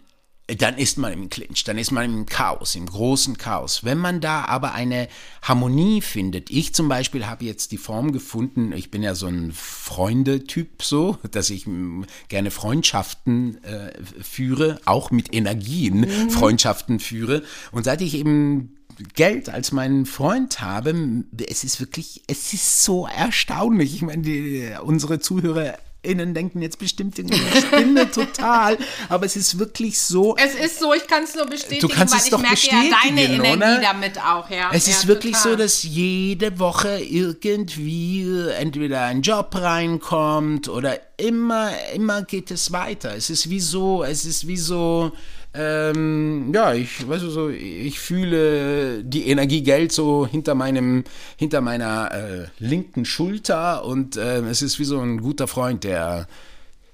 dann ist man im Clinch, dann ist man im Chaos, im großen Chaos. Wenn man da aber eine Harmonie findet, ich zum Beispiel habe jetzt die Form gefunden, ich bin ja so ein Freundetyp so, dass ich mm, gerne Freundschaften äh, führe, auch mit Energien mhm. Freundschaften führe. Und seit ich eben Geld als meinen Freund habe, es ist wirklich, es ist so erstaunlich. Ich meine, die, unsere Zuhörer Innen denken jetzt bestimmt, ich spinne total, aber es ist wirklich so. Es ist so, ich kann es nur bestätigen, du kannst weil es ich doch merke bestätigen, ja deine Energie oder? damit auch, ja. Es ja, ist wirklich total. so, dass jede Woche irgendwie entweder ein Job reinkommt oder immer, immer geht es weiter. Es ist wie so, es ist wie so, ähm, ja, ich, weißt du, so, ich fühle die Energie Geld so hinter meinem, hinter meiner äh, linken Schulter und äh, es ist wie so ein guter Freund, der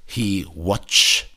he watch,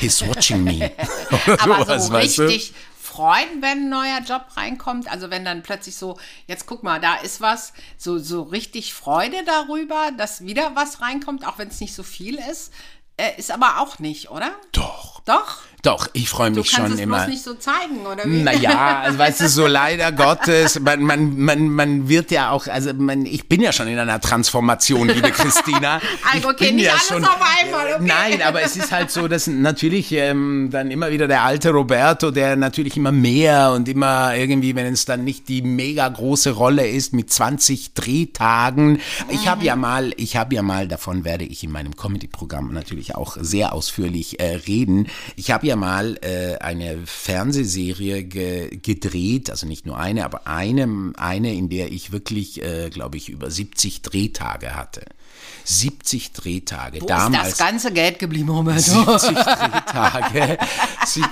he's watching me. Aber Sowas, so weißt du? richtig freuen, wenn ein neuer Job reinkommt. Also wenn dann plötzlich so, jetzt guck mal, da ist was, so, so richtig Freude darüber, dass wieder was reinkommt, auch wenn es nicht so viel ist, äh, ist aber auch nicht, oder? Doch. Doch? Doch, ich freue Du mich schon es immer. bloß nicht so zeigen, oder wie? Naja, also weißt du, so leider Gottes, man, man, man, man wird ja auch, also man, ich bin ja schon in einer Transformation, liebe Christina. Also, Ich okay, nicht ja alles schon, auf einmal, okay. Nein, aber es ist halt so, dass natürlich ähm, dann immer wieder der alte Roberto, der natürlich immer mehr und immer irgendwie, wenn es dann nicht die mega große Rolle ist mit 20 Drehtagen. Ich habe ja mal, ich habe ja mal, davon werde ich in meinem Comedy-Programm natürlich auch sehr ausführlich äh, reden. Ich habe ja mal äh, eine Fernsehserie ge gedreht, also nicht nur eine, aber eine, eine in der ich wirklich, äh, glaube ich, über 70 Drehtage hatte. 70 Drehtage. Wo Damals ist das ganze Geld geblieben, Roberto? 70 Drehtage.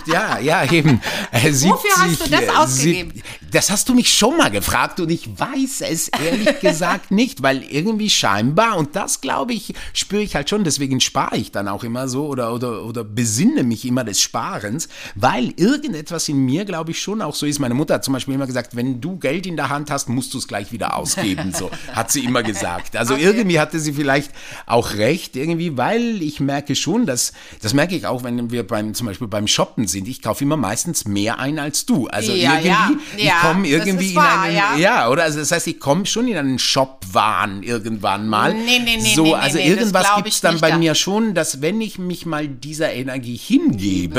Ja, ja, eben. Äh, 70, Wofür hast du das äh, ausgegeben? Das hast du mich schon mal gefragt und ich weiß es ehrlich gesagt nicht, weil irgendwie scheinbar, und das glaube ich, spüre ich halt schon, deswegen spare ich dann auch immer so oder, oder, oder besinne mich immer des Sparens, weil irgendetwas in mir, glaube ich, schon auch so ist. Meine Mutter hat zum Beispiel immer gesagt, wenn du Geld in der Hand hast, musst du es gleich wieder ausgeben. So hat sie immer gesagt. Also irgendwie hatte sie vielleicht auch recht, irgendwie, weil ich merke schon, dass, das merke ich auch, wenn wir beim, zum Beispiel beim Shoppen sind. Ich kaufe immer meistens mehr ein als du. Also Ja, irgendwie, ja. ich Ja, komme irgendwie in wahr, einen, ja. ja, oder? Also das heißt, ich komme schon in einen Shop-Wahn irgendwann mal. Nee, nee, nee, So, nee, also nee, irgendwas gibt es dann bei da. mir schon, dass wenn ich mich mal dieser Energie hingebe,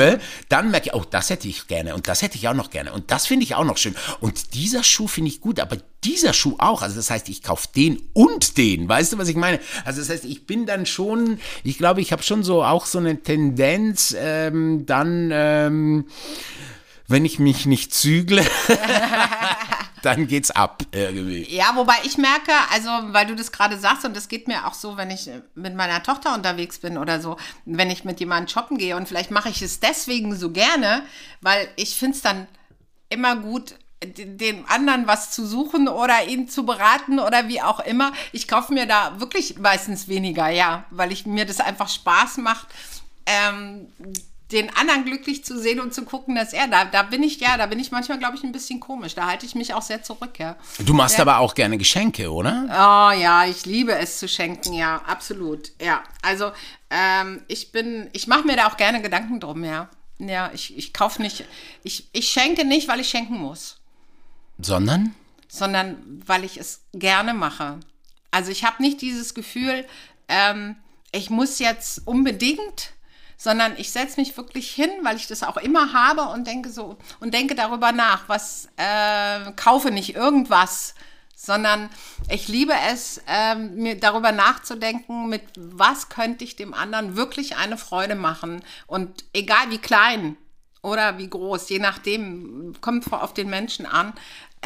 dann merke ich, oh, das hätte ich gerne und das hätte ich auch noch gerne und das finde ich auch noch schön und dieser Schuh finde ich gut, aber dieser Schuh auch. Also das heißt, ich kaufe den und den. Weißt du, was ich meine? Also das heißt, ich bin dann schon, ich glaube, ich habe schon so auch so eine Tendenz, ähm, dann, ähm, wenn ich mich nicht zügle, dann geht's ab irgendwie. Ja, wobei ich merke, also weil du das gerade sagst und das geht mir auch so, wenn ich mit meiner Tochter unterwegs bin oder so, wenn ich mit jemandem shoppen gehe und vielleicht mache ich es deswegen so gerne, weil ich finde es dann immer gut, d- dem anderen was zu suchen oder ihn zu beraten oder wie auch immer. Ich kaufe mir da wirklich meistens weniger, ja, weil ich mir das einfach Spaß macht. Ähm, den anderen glücklich zu sehen und zu gucken, dass er da, da bin ich ja, da bin ich manchmal, glaube ich, ein bisschen komisch. Da halte ich mich auch sehr zurück, ja. Du machst aber auch gerne Geschenke, oder? Oh ja, ich liebe es zu schenken, ja, absolut. Ja, also ähm, ich bin, ich mache mir da auch gerne Gedanken drum, ja. Ja, ich, ich kaufe nicht, ich, ich schenke nicht, weil ich schenken muss, Sondern? sondern weil ich es gerne mache. Also ich habe nicht dieses Gefühl, ähm, ich muss jetzt unbedingt, sondern ich setze mich wirklich hin, weil ich das auch immer habe und denke so und denke darüber nach, was äh, kaufe nicht irgendwas, sondern ich liebe es, ähm, mir darüber nachzudenken, mit was könnte ich dem anderen wirklich eine Freude machen und egal wie klein oder wie groß, je nachdem, kommt auf den Menschen an.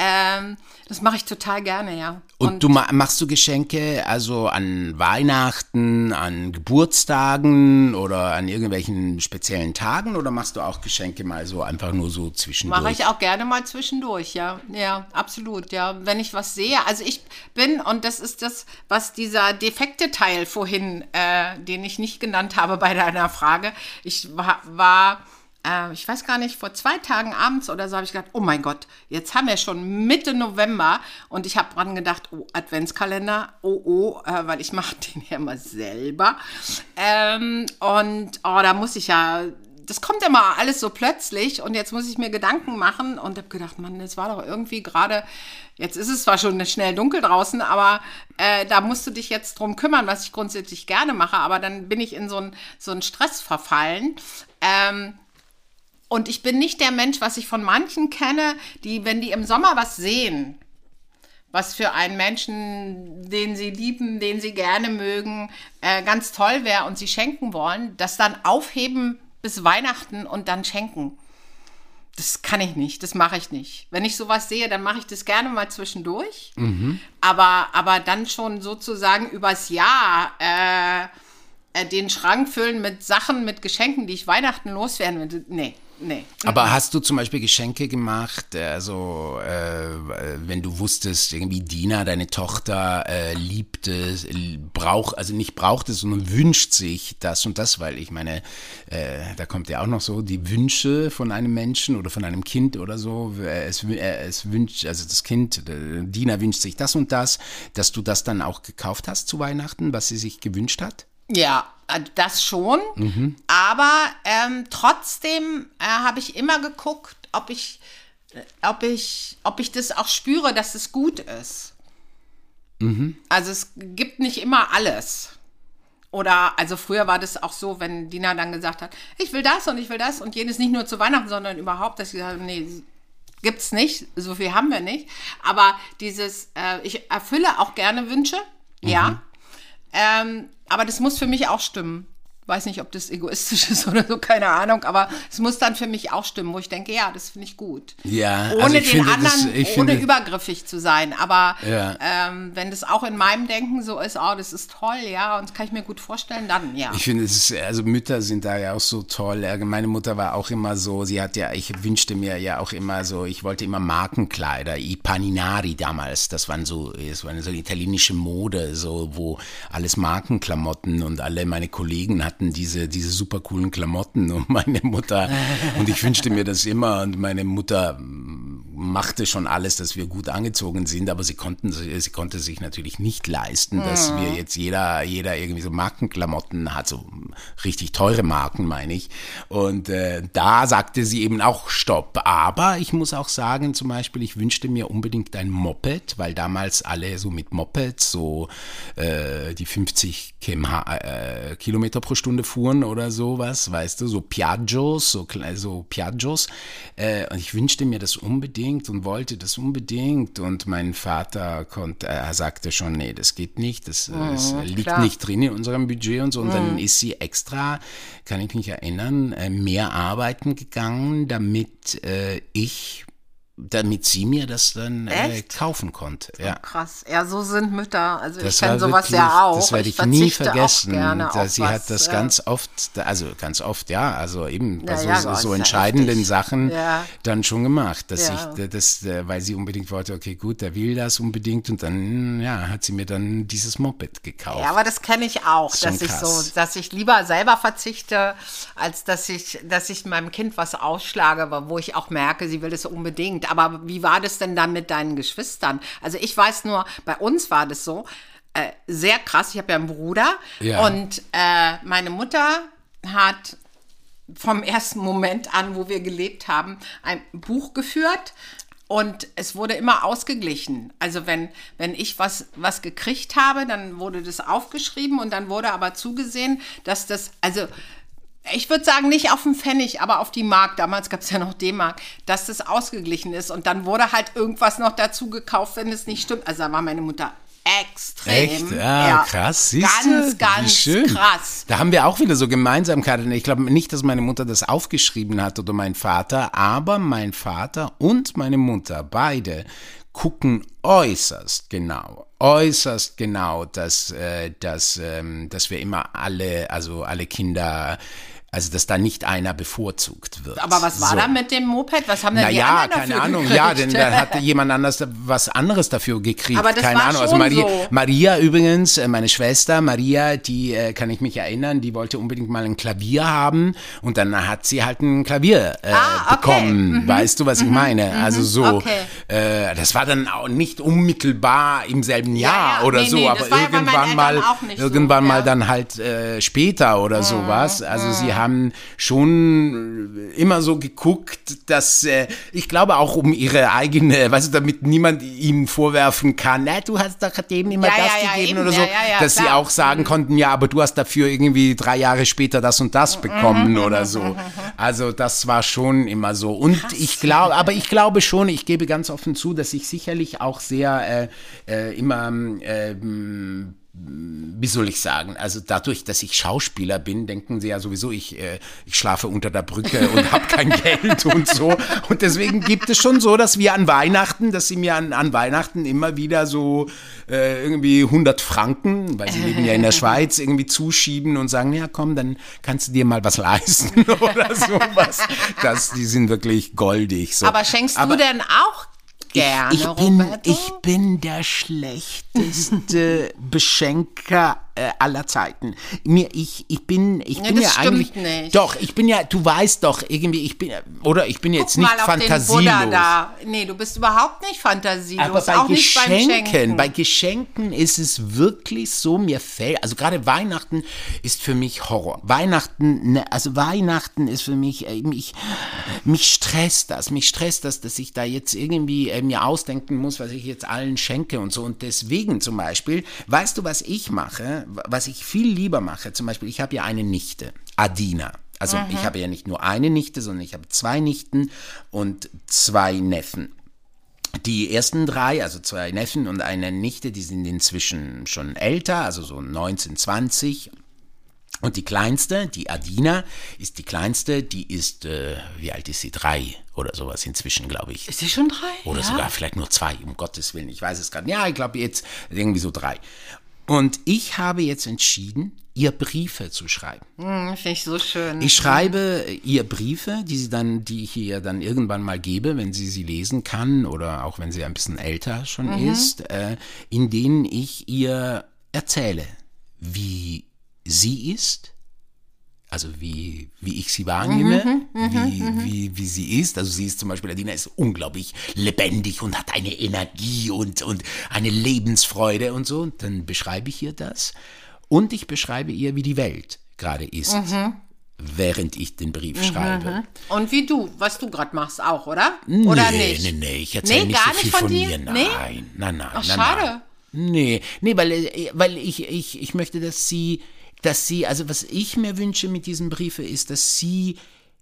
Ähm, das mache ich total gerne, ja. Und, du ma machst du Geschenke also an Weihnachten, an Geburtstagen oder an irgendwelchen speziellen Tagen oder machst du auch Geschenke mal so einfach nur so zwischendurch? Mache ich auch gerne mal zwischendurch, ja. Ja, absolut, ja. Wenn ich was sehe. Also ich bin, und das ist das, was dieser defekte Teil vorhin, äh, den ich nicht genannt habe bei deiner Frage. Ich war, war äh, ich weiß gar nicht, vor zwei Tagen abends oder so habe ich gedacht, oh mein Gott, jetzt haben wir schon Mitte November und ich habe dran gedacht, oh, Adventskalender, oh, oh, äh, weil ich mache den ja immer selber. Ähm, und oh, da muss ich ja das kommt immer alles so plötzlich und jetzt muss ich mir Gedanken machen und habe gedacht, Mann, das war doch irgendwie gerade, jetzt ist es zwar schon schnell dunkel draußen, aber äh, da musst du dich jetzt drum kümmern, was ich grundsätzlich gerne mache, aber dann bin ich in so einen so einen Stress verfallen. Ähm, und ich bin nicht der Mensch, was ich von manchen kenne, die, wenn die im Sommer was sehen, was für einen Menschen, den sie lieben, den sie gerne mögen, äh, ganz toll wäre und sie schenken wollen, das dann aufheben bis Weihnachten und dann schenken. Das kann ich nicht, das mache ich nicht. Wenn ich sowas sehe, dann mache ich das gerne mal zwischendurch. Mhm. Aber, aber dann schon sozusagen übers Jahr äh, äh, den Schrank füllen mit Sachen, mit Geschenken, die ich Weihnachten loswerden will. Nee, Nee. Aber hast du zum Beispiel Geschenke gemacht, also äh, wenn du wusstest, irgendwie Dina, deine Tochter, äh, liebt es, braucht, also nicht braucht es, sondern wünscht sich das und das, weil ich meine, äh, da kommt ja auch noch so die Wünsche von einem Menschen oder von einem Kind oder so. Es, es wünscht, also das Kind, äh, Dina wünscht sich das und das, dass du das dann auch gekauft hast zu Weihnachten, was sie sich gewünscht hat? Ja, äh, das schon. Mhm. Aber ähm, trotzdem äh, habe ich immer geguckt, ob ich, äh, ob, ich, ob ich das auch spüre, dass es gut ist. Mhm. Also es gibt nicht immer alles. Oder, also früher war das auch so, wenn Dina dann gesagt hat, ich will das und ich will das und jenes nicht nur zu Weihnachten, sondern überhaupt, dass ich gesagt habe, nee, gibt's nicht, so viel haben wir nicht. Aber dieses, äh, ich erfülle auch gerne Wünsche, mhm. ja. Ähm, aber das muss für mich auch stimmen. Weiß nicht, ob das egoistisch ist oder so, keine Ahnung, aber es muss dann für mich auch stimmen, wo ich denke, ja, das finde ich gut. Ja, ohne also den finde, anderen, das, ohne finde, übergriffig zu sein. Aber ja. ähm, wenn das auch in meinem Denken so ist, oh, das ist toll, ja, und das kann ich mir gut vorstellen, dann ja. Ich finde, es ist, also Mütter sind da ja auch so toll. Meine Mutter war auch immer so, sie hat ja, ich wünschte mir ja auch immer so, ich wollte immer Markenkleider, i Paninari damals, das waren so, es war eine so italienische Mode, so, wo alles Markenklamotten und alle meine Kollegen hatten hatten diese, diese super coolen Klamotten und meine Mutter, und ich wünschte mir das immer und meine Mutter machte schon alles, dass wir gut angezogen sind, aber sie konnten, sie konnte sich natürlich nicht leisten, dass wir jetzt jeder, jeder irgendwie so Markenklamotten hat, so richtig teure Marken, meine ich. Und äh, da sagte sie eben auch Stopp. Aber ich muss auch sagen, zum Beispiel, ich wünschte mir unbedingt ein Moped, weil damals alle so mit Mopeds so äh, die 50 kmh, äh, Kilometer pro Stunde fuhren oder sowas, weißt du, so Piaggios, so, so Piaggios. Äh, und ich wünschte mir das unbedingt und wollte das unbedingt. Und mein Vater konnte, er sagte schon, nee, das geht nicht, das, mhm, das liegt klar. nicht drin in unserem Budget und so. Und mhm. dann ist sie extra, kann ich mich erinnern, äh, mehr arbeiten gegangen, damit äh, ich damit sie mir das dann äh, kaufen konnte. Ja. Oh, krass. Ja, so sind Mütter. Also das ich kenne sowas wirklich, ja auch. Das werde ich, ich nie vergessen. sie was, hat das äh, ganz oft, also ganz oft, ja, also eben bei ja, so, ja, so entscheidenden Sachen dann schon gemacht, dass ich das, äh, weil sie unbedingt wollte, okay, gut, der will das unbedingt und dann, ja, hat sie mir dann dieses Moped gekauft. Ja, aber das kenne ich auch, dass ich so, dass ich lieber selber verzichte, als dass ich, dass ich meinem Kind was ausschlage, wo ich auch merke, sie will das unbedingt aber wie war das denn dann mit deinen Geschwistern? Also ich weiß nur, bei uns war das so, äh, sehr krass. Ich habe ja einen Bruder ja. und äh, meine Mutter hat vom ersten Moment an, wo wir gelebt haben, ein Buch geführt und es wurde immer ausgeglichen. Also wenn, wenn ich was, was gekriegt habe, dann wurde das aufgeschrieben und dann wurde aber zugesehen, dass das, also ich würde sagen, nicht auf den Pfennig, aber auf die Mark, damals gab es ja noch D-Mark, dass das ausgeglichen ist. Und dann wurde halt irgendwas noch dazu gekauft, wenn es nicht stimmt. Also da war meine Mutter extrem. Echt? Ja, ja. krass. Siehst ganz, ganz krass. Da haben wir auch wieder so Gemeinsamkeiten. Ich glaube nicht, dass meine Mutter das aufgeschrieben hat oder mein Vater, aber mein Vater und meine Mutter, beide, gucken äußerst genau, äußerst genau, dass, äh, dass, ähm, dass wir immer alle, also alle Kinder also, dass da nicht einer bevorzugt wird. Aber was war so. da mit dem Moped? Was haben denn naja, die anderen dafür keine Ahnung. Gekriegt? Ja, denn da hat jemand anders was anderes dafür gekriegt. Aber das keine war Ahnung. Also Maria, so. Maria übrigens, äh, meine Schwester Maria, die äh, kann ich mich erinnern, die wollte unbedingt mal ein Klavier haben und dann hat sie halt ein Klavier äh, ah, okay. bekommen. Mhm. Weißt du, was mhm. ich meine? Mhm. Also so, okay. äh, das war dann auch nicht unmittelbar im selben Jahr ja, ja. oder nee, so, nee, aber irgendwann mal, irgendwann so. mal ja. dann halt äh, später oder mhm. sowas. Also sie hat haben schon immer so geguckt, dass äh, ich glaube auch um ihre eigene, weißt du, damit niemand ihnen vorwerfen kann, na, du hast doch dem immer Ja, das ja, ja, gegeben eben. oder so, Ja, ja, ja, dass sie klar. auch sagen konnten, ja, aber du hast dafür irgendwie drei Jahre später das und das bekommen oder so. Also das war schon immer so. Und ich glaube, aber ich glaube schon, ich gebe ganz offen zu, dass ich sicherlich auch sehr äh, äh, immer ähm, wie soll ich sagen, also dadurch, dass ich Schauspieler bin, denken sie ja sowieso, ich, äh, ich schlafe unter der Brücke und habe kein Geld und so. Und deswegen gibt es schon so, dass wir an Weihnachten, dass sie mir an, an Weihnachten immer wieder so äh, irgendwie 100 Franken, weil sie leben ja in der Schweiz, irgendwie zuschieben und sagen, ja komm, dann kannst du dir mal was leisten oder sowas. Das, die sind wirklich goldig. So. Aber schenkst Aber- du denn auch gerne, ich bin, Roberto? ich bin der schlechteste Beschenker äh, aller Zeiten. Mir, ich, ich bin, ich bin das ja stimmt eigentlich. nicht. Doch, ich bin ja, du weißt doch irgendwie, ich bin, oder ich bin jetzt Guck nicht mal auf den fantasielos. Buddha da. Nee, du bist überhaupt nicht fantasielos. Aber bei auch Geschenken, Schenken. bei Geschenken ist es wirklich so, mir fällt, also gerade Weihnachten ist für mich Horror. Weihnachten, ne, also Weihnachten ist für mich, äh, mich, mich stresst das, mich stresst das, dass ich da jetzt irgendwie äh, mir ausdenken muss, was ich jetzt allen schenke und so. Und deswegen zum Beispiel, weißt du, was ich mache, was ich viel lieber mache? Zum Beispiel, ich habe ja eine Nichte, Adina. Also Mhm. ich habe ja nicht nur eine Nichte, sondern ich habe zwei Nichten und zwei Neffen. Die ersten drei, also zwei Neffen und eine Nichte, die sind inzwischen schon älter, also so 19, 20. Und die kleinste, die Adina, ist die kleinste, die ist, äh, wie alt ist sie? Drei oder sowas inzwischen, glaube ich. Ist sie schon drei? Oder ja? sogar vielleicht nur zwei, um Gottes Willen. Ich weiß es gerade. Ja, ich glaube jetzt irgendwie so drei. Und ich habe jetzt entschieden, ihr Briefe zu schreiben. Hm, Finde ich so schön. Ich schreibe ihr Briefe, die sie dann, die ich ihr dann irgendwann mal gebe, wenn sie sie lesen kann oder auch wenn sie ein bisschen älter schon Mhm. ist, äh, in denen ich ihr erzähle, wie sie ist, also wie, wie ich sie wahrnehme, Mhm, wie, wie, wie sie ist. Also sie ist zum Beispiel, Adina ist unglaublich lebendig und hat eine Energie und, und eine Lebensfreude und so. Und dann beschreibe ich ihr das. Und ich beschreibe ihr, wie die Welt gerade ist, Mhm. während ich den Brief schreibe. Und wie du, was du gerade machst auch, oder? Oder nee, nicht? Nee, nee, ich erzähle Nee, nicht so gar viel nicht von von, dir? mir. Nee? Nein, nein, nein. Ach, nein, schade. Nein. Nee, nee, weil, äh, weil ich, ich, ich möchte, dass sie, dass sie, also was ich mir wünsche mit diesem Briefe ist, dass sie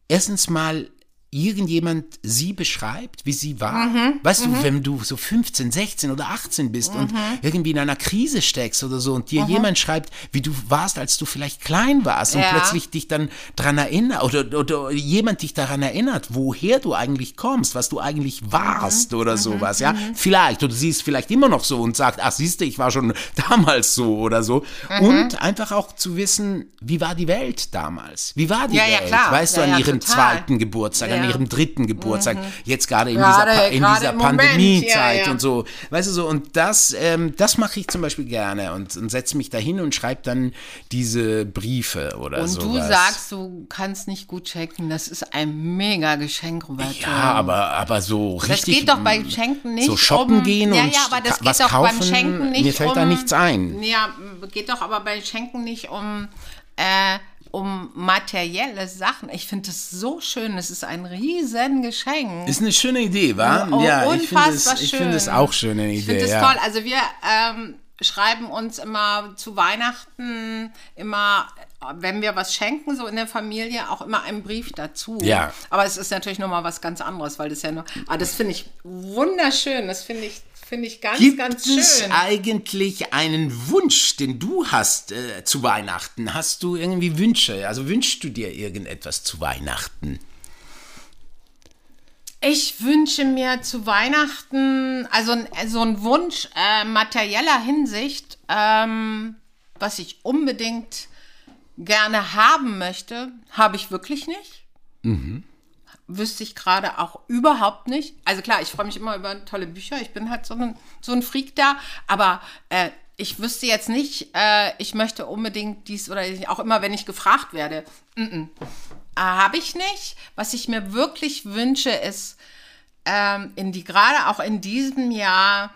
erstens mal irgendjemand sie beschreibt, wie sie war. Mhm, Weißt du, wenn du so 15, 16 oder 18 bist und irgendwie in einer Krise steckst oder so und dir Mhm. jemand schreibt, wie du warst, als du vielleicht klein warst und Ja. plötzlich dich dann dran erinnert oder, oder jemand dich daran erinnert, woher du eigentlich kommst, was du eigentlich warst Mhm. oder sowas, ja. Vielleicht, oder sie ist vielleicht immer noch so und sagt, ach siehste, ich war schon damals so oder so. Mhm. Und einfach auch zu wissen, wie war die Welt damals? Wie war die Ja, ja, Welt? klar. Weißt du, Ja, an ja, ihrem total. zweiten Geburtstag, an. Mhm. ihrem dritten Geburtstag, jetzt gerade in dieser, in dieser Pandemiezeit ja, und so. Weißt du so, und das, ähm, das mache ich zum Beispiel gerne und, und setze mich dahin und schreibe dann diese Briefe oder Und sowas. du sagst, du kannst nicht gut schenken. Das ist ein mega Geschenk, Roberto. Ja, aber, aber so richtig. Das geht doch bei Schenken nicht So shoppen um, gehen ja, und ja, aber das was geht doch kaufen, beim Schenken nicht mir fällt um, da nichts ein. Ja, geht doch aber bei Schenken nicht um, äh, um materielle Sachen. Ich finde es so schön. Es ist ein riesen Geschenk. Ist eine schöne Idee, wa? Oh, ja, ich finde es, ich es auch schön, eine Idee. Ich finde es ja. toll. Also wir ähm, schreiben uns immer zu Weihnachten immer, wenn wir was schenken, so in der Familie, auch immer einen Brief dazu. Ja. Aber es ist natürlich nochmal was ganz anderes, weil das ja nur. Aber das finde ich wunderschön. Das finde ich, finde ich ganz, Gibt ganz es schön. eigentlich einen Wunsch, den du hast äh, zu Weihnachten? Hast du irgendwie Wünsche? Also wünschst du dir irgendetwas zu Weihnachten? Ich wünsche mir zu Weihnachten, also ein- so ein Wunsch äh, materieller Hinsicht, ähm, was ich unbedingt gerne haben möchte, habe ich wirklich nicht. Wüsste ich gerade auch überhaupt nicht. Also klar, ich freue mich immer über tolle Bücher. Ich bin halt so ein, so ein Freak da. Aber äh, ich wüsste jetzt nicht, äh, ich möchte unbedingt dies oder auch immer, wenn ich gefragt werde. Äh, Habe ich nicht. Was ich mir wirklich wünsche, ist, ähm, in die, gerade auch in diesem Jahr,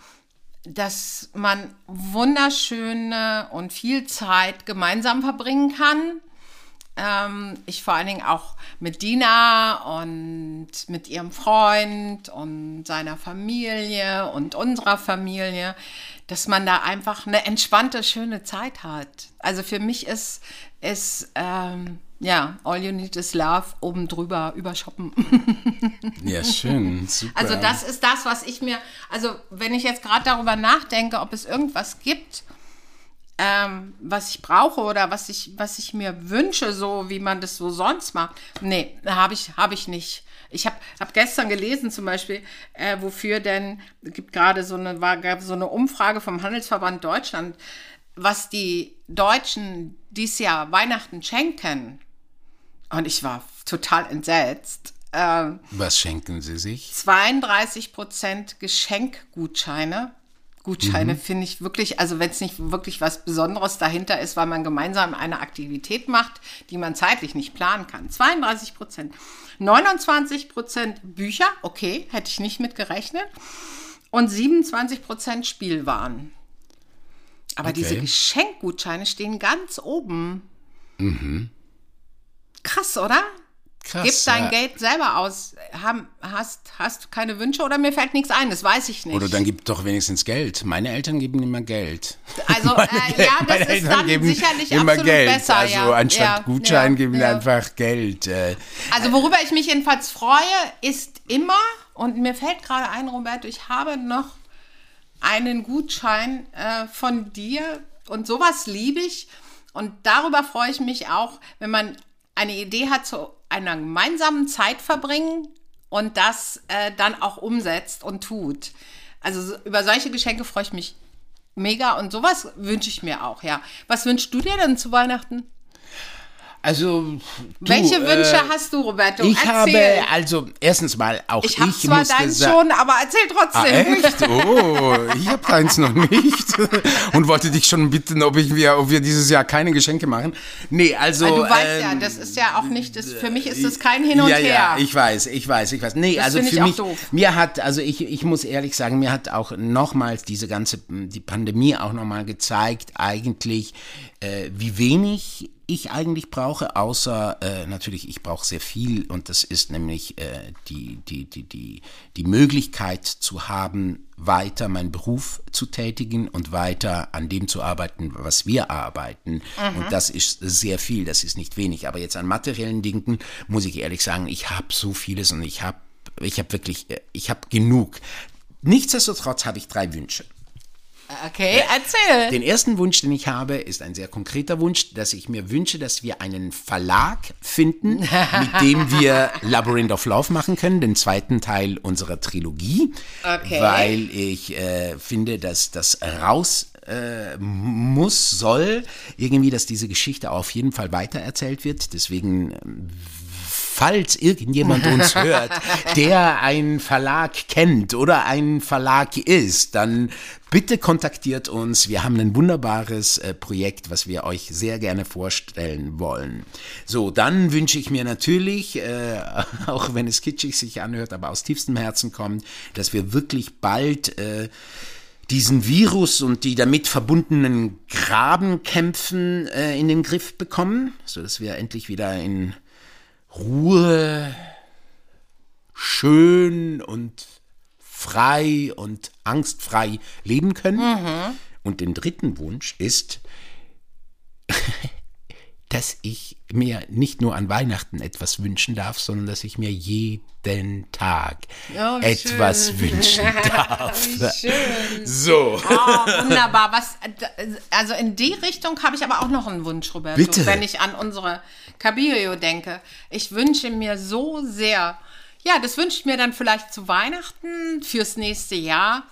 dass man wunderschöne und viel Zeit gemeinsam verbringen kann. Ähm, ich vor allen Dingen auch mit Dina und mit ihrem Freund und seiner Familie und unserer Familie, dass man da einfach eine entspannte, schöne Zeit hat. Also für mich ist, ist ähm, ja, All You Need Is Love oben drüber übershoppen. ja, schön, super. Also das ist das, was ich mir, also wenn ich jetzt gerade darüber nachdenke, ob es irgendwas gibt, ähm, was ich brauche oder was ich, was ich mir wünsche, so wie man das so sonst macht. Nee, habe ich, hab ich nicht. Ich habe hab gestern gelesen zum Beispiel, äh, wofür denn, gibt gerade so eine, war, gab so eine Umfrage vom Handelsverband Deutschland, was die Deutschen dieses Jahr Weihnachten schenken. Und ich war total entsetzt. Ähm, Was schenken Sie sich? 32 Prozent Geschenkgutscheine. Gutscheine mhm. finde ich wirklich, also wenn es nicht wirklich was Besonderes dahinter ist, weil man gemeinsam eine Aktivität macht, die man zeitlich nicht planen kann. 32 Prozent. 29 Prozent Bücher, okay, hätte ich nicht mit gerechnet. Und 27 Prozent Spielwaren. Aber okay. diese Geschenkgutscheine stehen ganz oben. Mhm. Krass, oder? Krass. Gib dein ja. Geld selber aus. Haben, hast, hast du keine Wünsche oder mir fällt nichts ein? Das weiß ich nicht. Oder dann gib doch wenigstens Geld. Meine Eltern geben immer Geld. Also, äh, ja, das ist dann sicherlich immer absolut Geld. besser. Also, ja. anstatt ja, Gutschein geben wir einfach Geld. Äh. Also, worüber ich mich jedenfalls freue, ist immer, und mir fällt gerade ein, Roberto, ich habe noch einen Gutschein äh, von dir und sowas liebe ich. Und darüber freue ich mich auch, wenn man eine Idee hat zu einer gemeinsamen Zeit verbringen und das äh, dann auch umsetzt und tut. Also über solche Geschenke freue ich mich mega und sowas wünsche ich mir auch, ja. Was wünschst du dir denn zu Weihnachten? Also, du, welche Wünsche äh, hast du, Roberto? Ich erzähl. habe, also erstens mal auch ich. Ich habe zwar deins schon, aber erzähl trotzdem. Ah, echt? Oh, ich habe deins noch nicht und wollte dich schon bitten, ob ich wir, ob wir dieses Jahr keine Geschenke machen. Nee, also. du weißt ähm, ja, das ist ja auch nicht, das, für mich ist das kein Hin und ja, Her. Ja, ich weiß, ich weiß, ich weiß. Nee, das also für ich mich, doof. mir hat, also ich, ich muss ehrlich sagen, mir hat auch nochmals diese ganze, die Pandemie auch nochmal gezeigt, eigentlich, äh, wie wenig ich eigentlich brauche, außer äh, natürlich, ich brauche sehr viel und das ist nämlich äh, die, die, die, die, die Möglichkeit zu haben, weiter meinen Beruf zu tätigen und weiter an dem zu arbeiten, was wir arbeiten. Mhm. Und das ist sehr viel, das ist nicht wenig. Aber jetzt an materiellen Dingen muss ich ehrlich sagen, ich habe so vieles und ich habe ich habe wirklich, äh, ich habe genug. Nichtsdestotrotz habe ich drei Wünsche. Okay, erzähl. Den ersten Wunsch, den ich habe, ist ein sehr konkreter Wunsch, dass ich mir wünsche, dass wir einen Verlag finden, mit dem wir Labyrinth of Love machen können, den zweiten Teil unserer Trilogie. Okay. Weil ich äh, finde, dass das raus äh, muss, soll, irgendwie, dass diese Geschichte auf jeden Fall weitererzählt wird. Deswegen ähm, falls irgendjemand uns hört, der einen Verlag kennt oder ein Verlag ist, dann bitte kontaktiert uns. Wir haben ein wunderbares äh, Projekt, was wir euch sehr gerne vorstellen wollen. So, dann wünsche ich mir natürlich, äh, auch wenn es kitschig sich anhört, aber aus tiefstem Herzen kommt, dass wir wirklich bald äh, diesen Virus und die damit verbundenen Grabenkämpfen äh, in den Griff bekommen, sodass wir endlich wieder in Ruhe, schön und frei und angstfrei leben können. Mhm. Und den dritten Wunsch ist, dass ich mir nicht nur an Weihnachten etwas wünschen darf, sondern dass ich mir jeden Tag oh, etwas schön. wünschen darf. schön. So. Oh, wunderbar. Was, also in die Richtung habe ich aber auch noch einen Wunsch, Roberto. Bitte. Wenn ich an unsere Cabrio denke. Ich wünsche mir so sehr, ja, das wünsche ich mir dann vielleicht zu Weihnachten fürs nächste Jahr.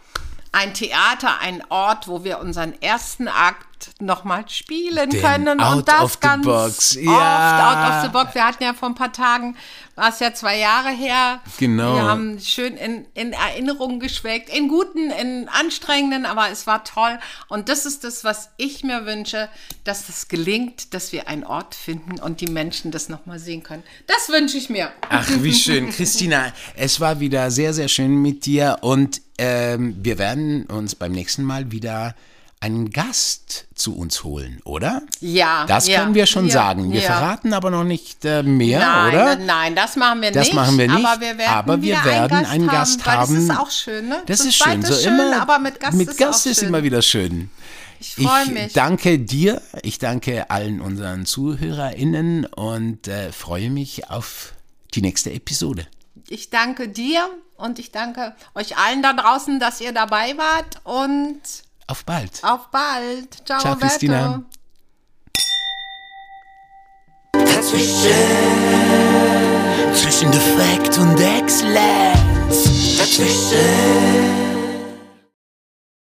Ein Theater, ein Ort, wo wir unseren ersten Akt nochmal spielen Den können. out und das of the ganz box. oft Ja. out of the box. Wir hatten ja vor ein paar Tagen, war es ja zwei Jahre her. Genau. Wir haben schön in, in Erinnerungen geschwelgt, in guten, in anstrengenden, aber es war toll. Und das ist das, was ich mir wünsche, dass das gelingt, dass wir einen Ort finden und die Menschen das nochmal sehen können. Das wünsche ich mir. Ach, wie schön. Christina, es war wieder sehr, sehr schön mit dir und ähm, wir werden uns beim nächsten Mal wieder einen Gast zu uns holen, oder? Ja. Das ja, können wir schon ja, sagen. Wir ja. verraten aber noch nicht äh, mehr, nein, oder? Nein, das machen wir Das nicht. machen wir nicht, Aber wir werden, aber wir werden einen Gast weil haben. Das ist auch schön, ne? Das Zu ist schön. So schön, immer aber mit Gast mit ist Gast ist schön. immer wieder schön. Ich freue mich. danke dir, ich danke allen unseren ZuhörerInnen und äh, freue mich auf die nächste Episode. Ich danke dir und ich danke euch allen da draußen, dass ihr dabei wart und Auf bald. auf bald. Ciao, Ciao. Christina. Dazwischen, Zwischen Defekt und Exzellenz. dazwischen,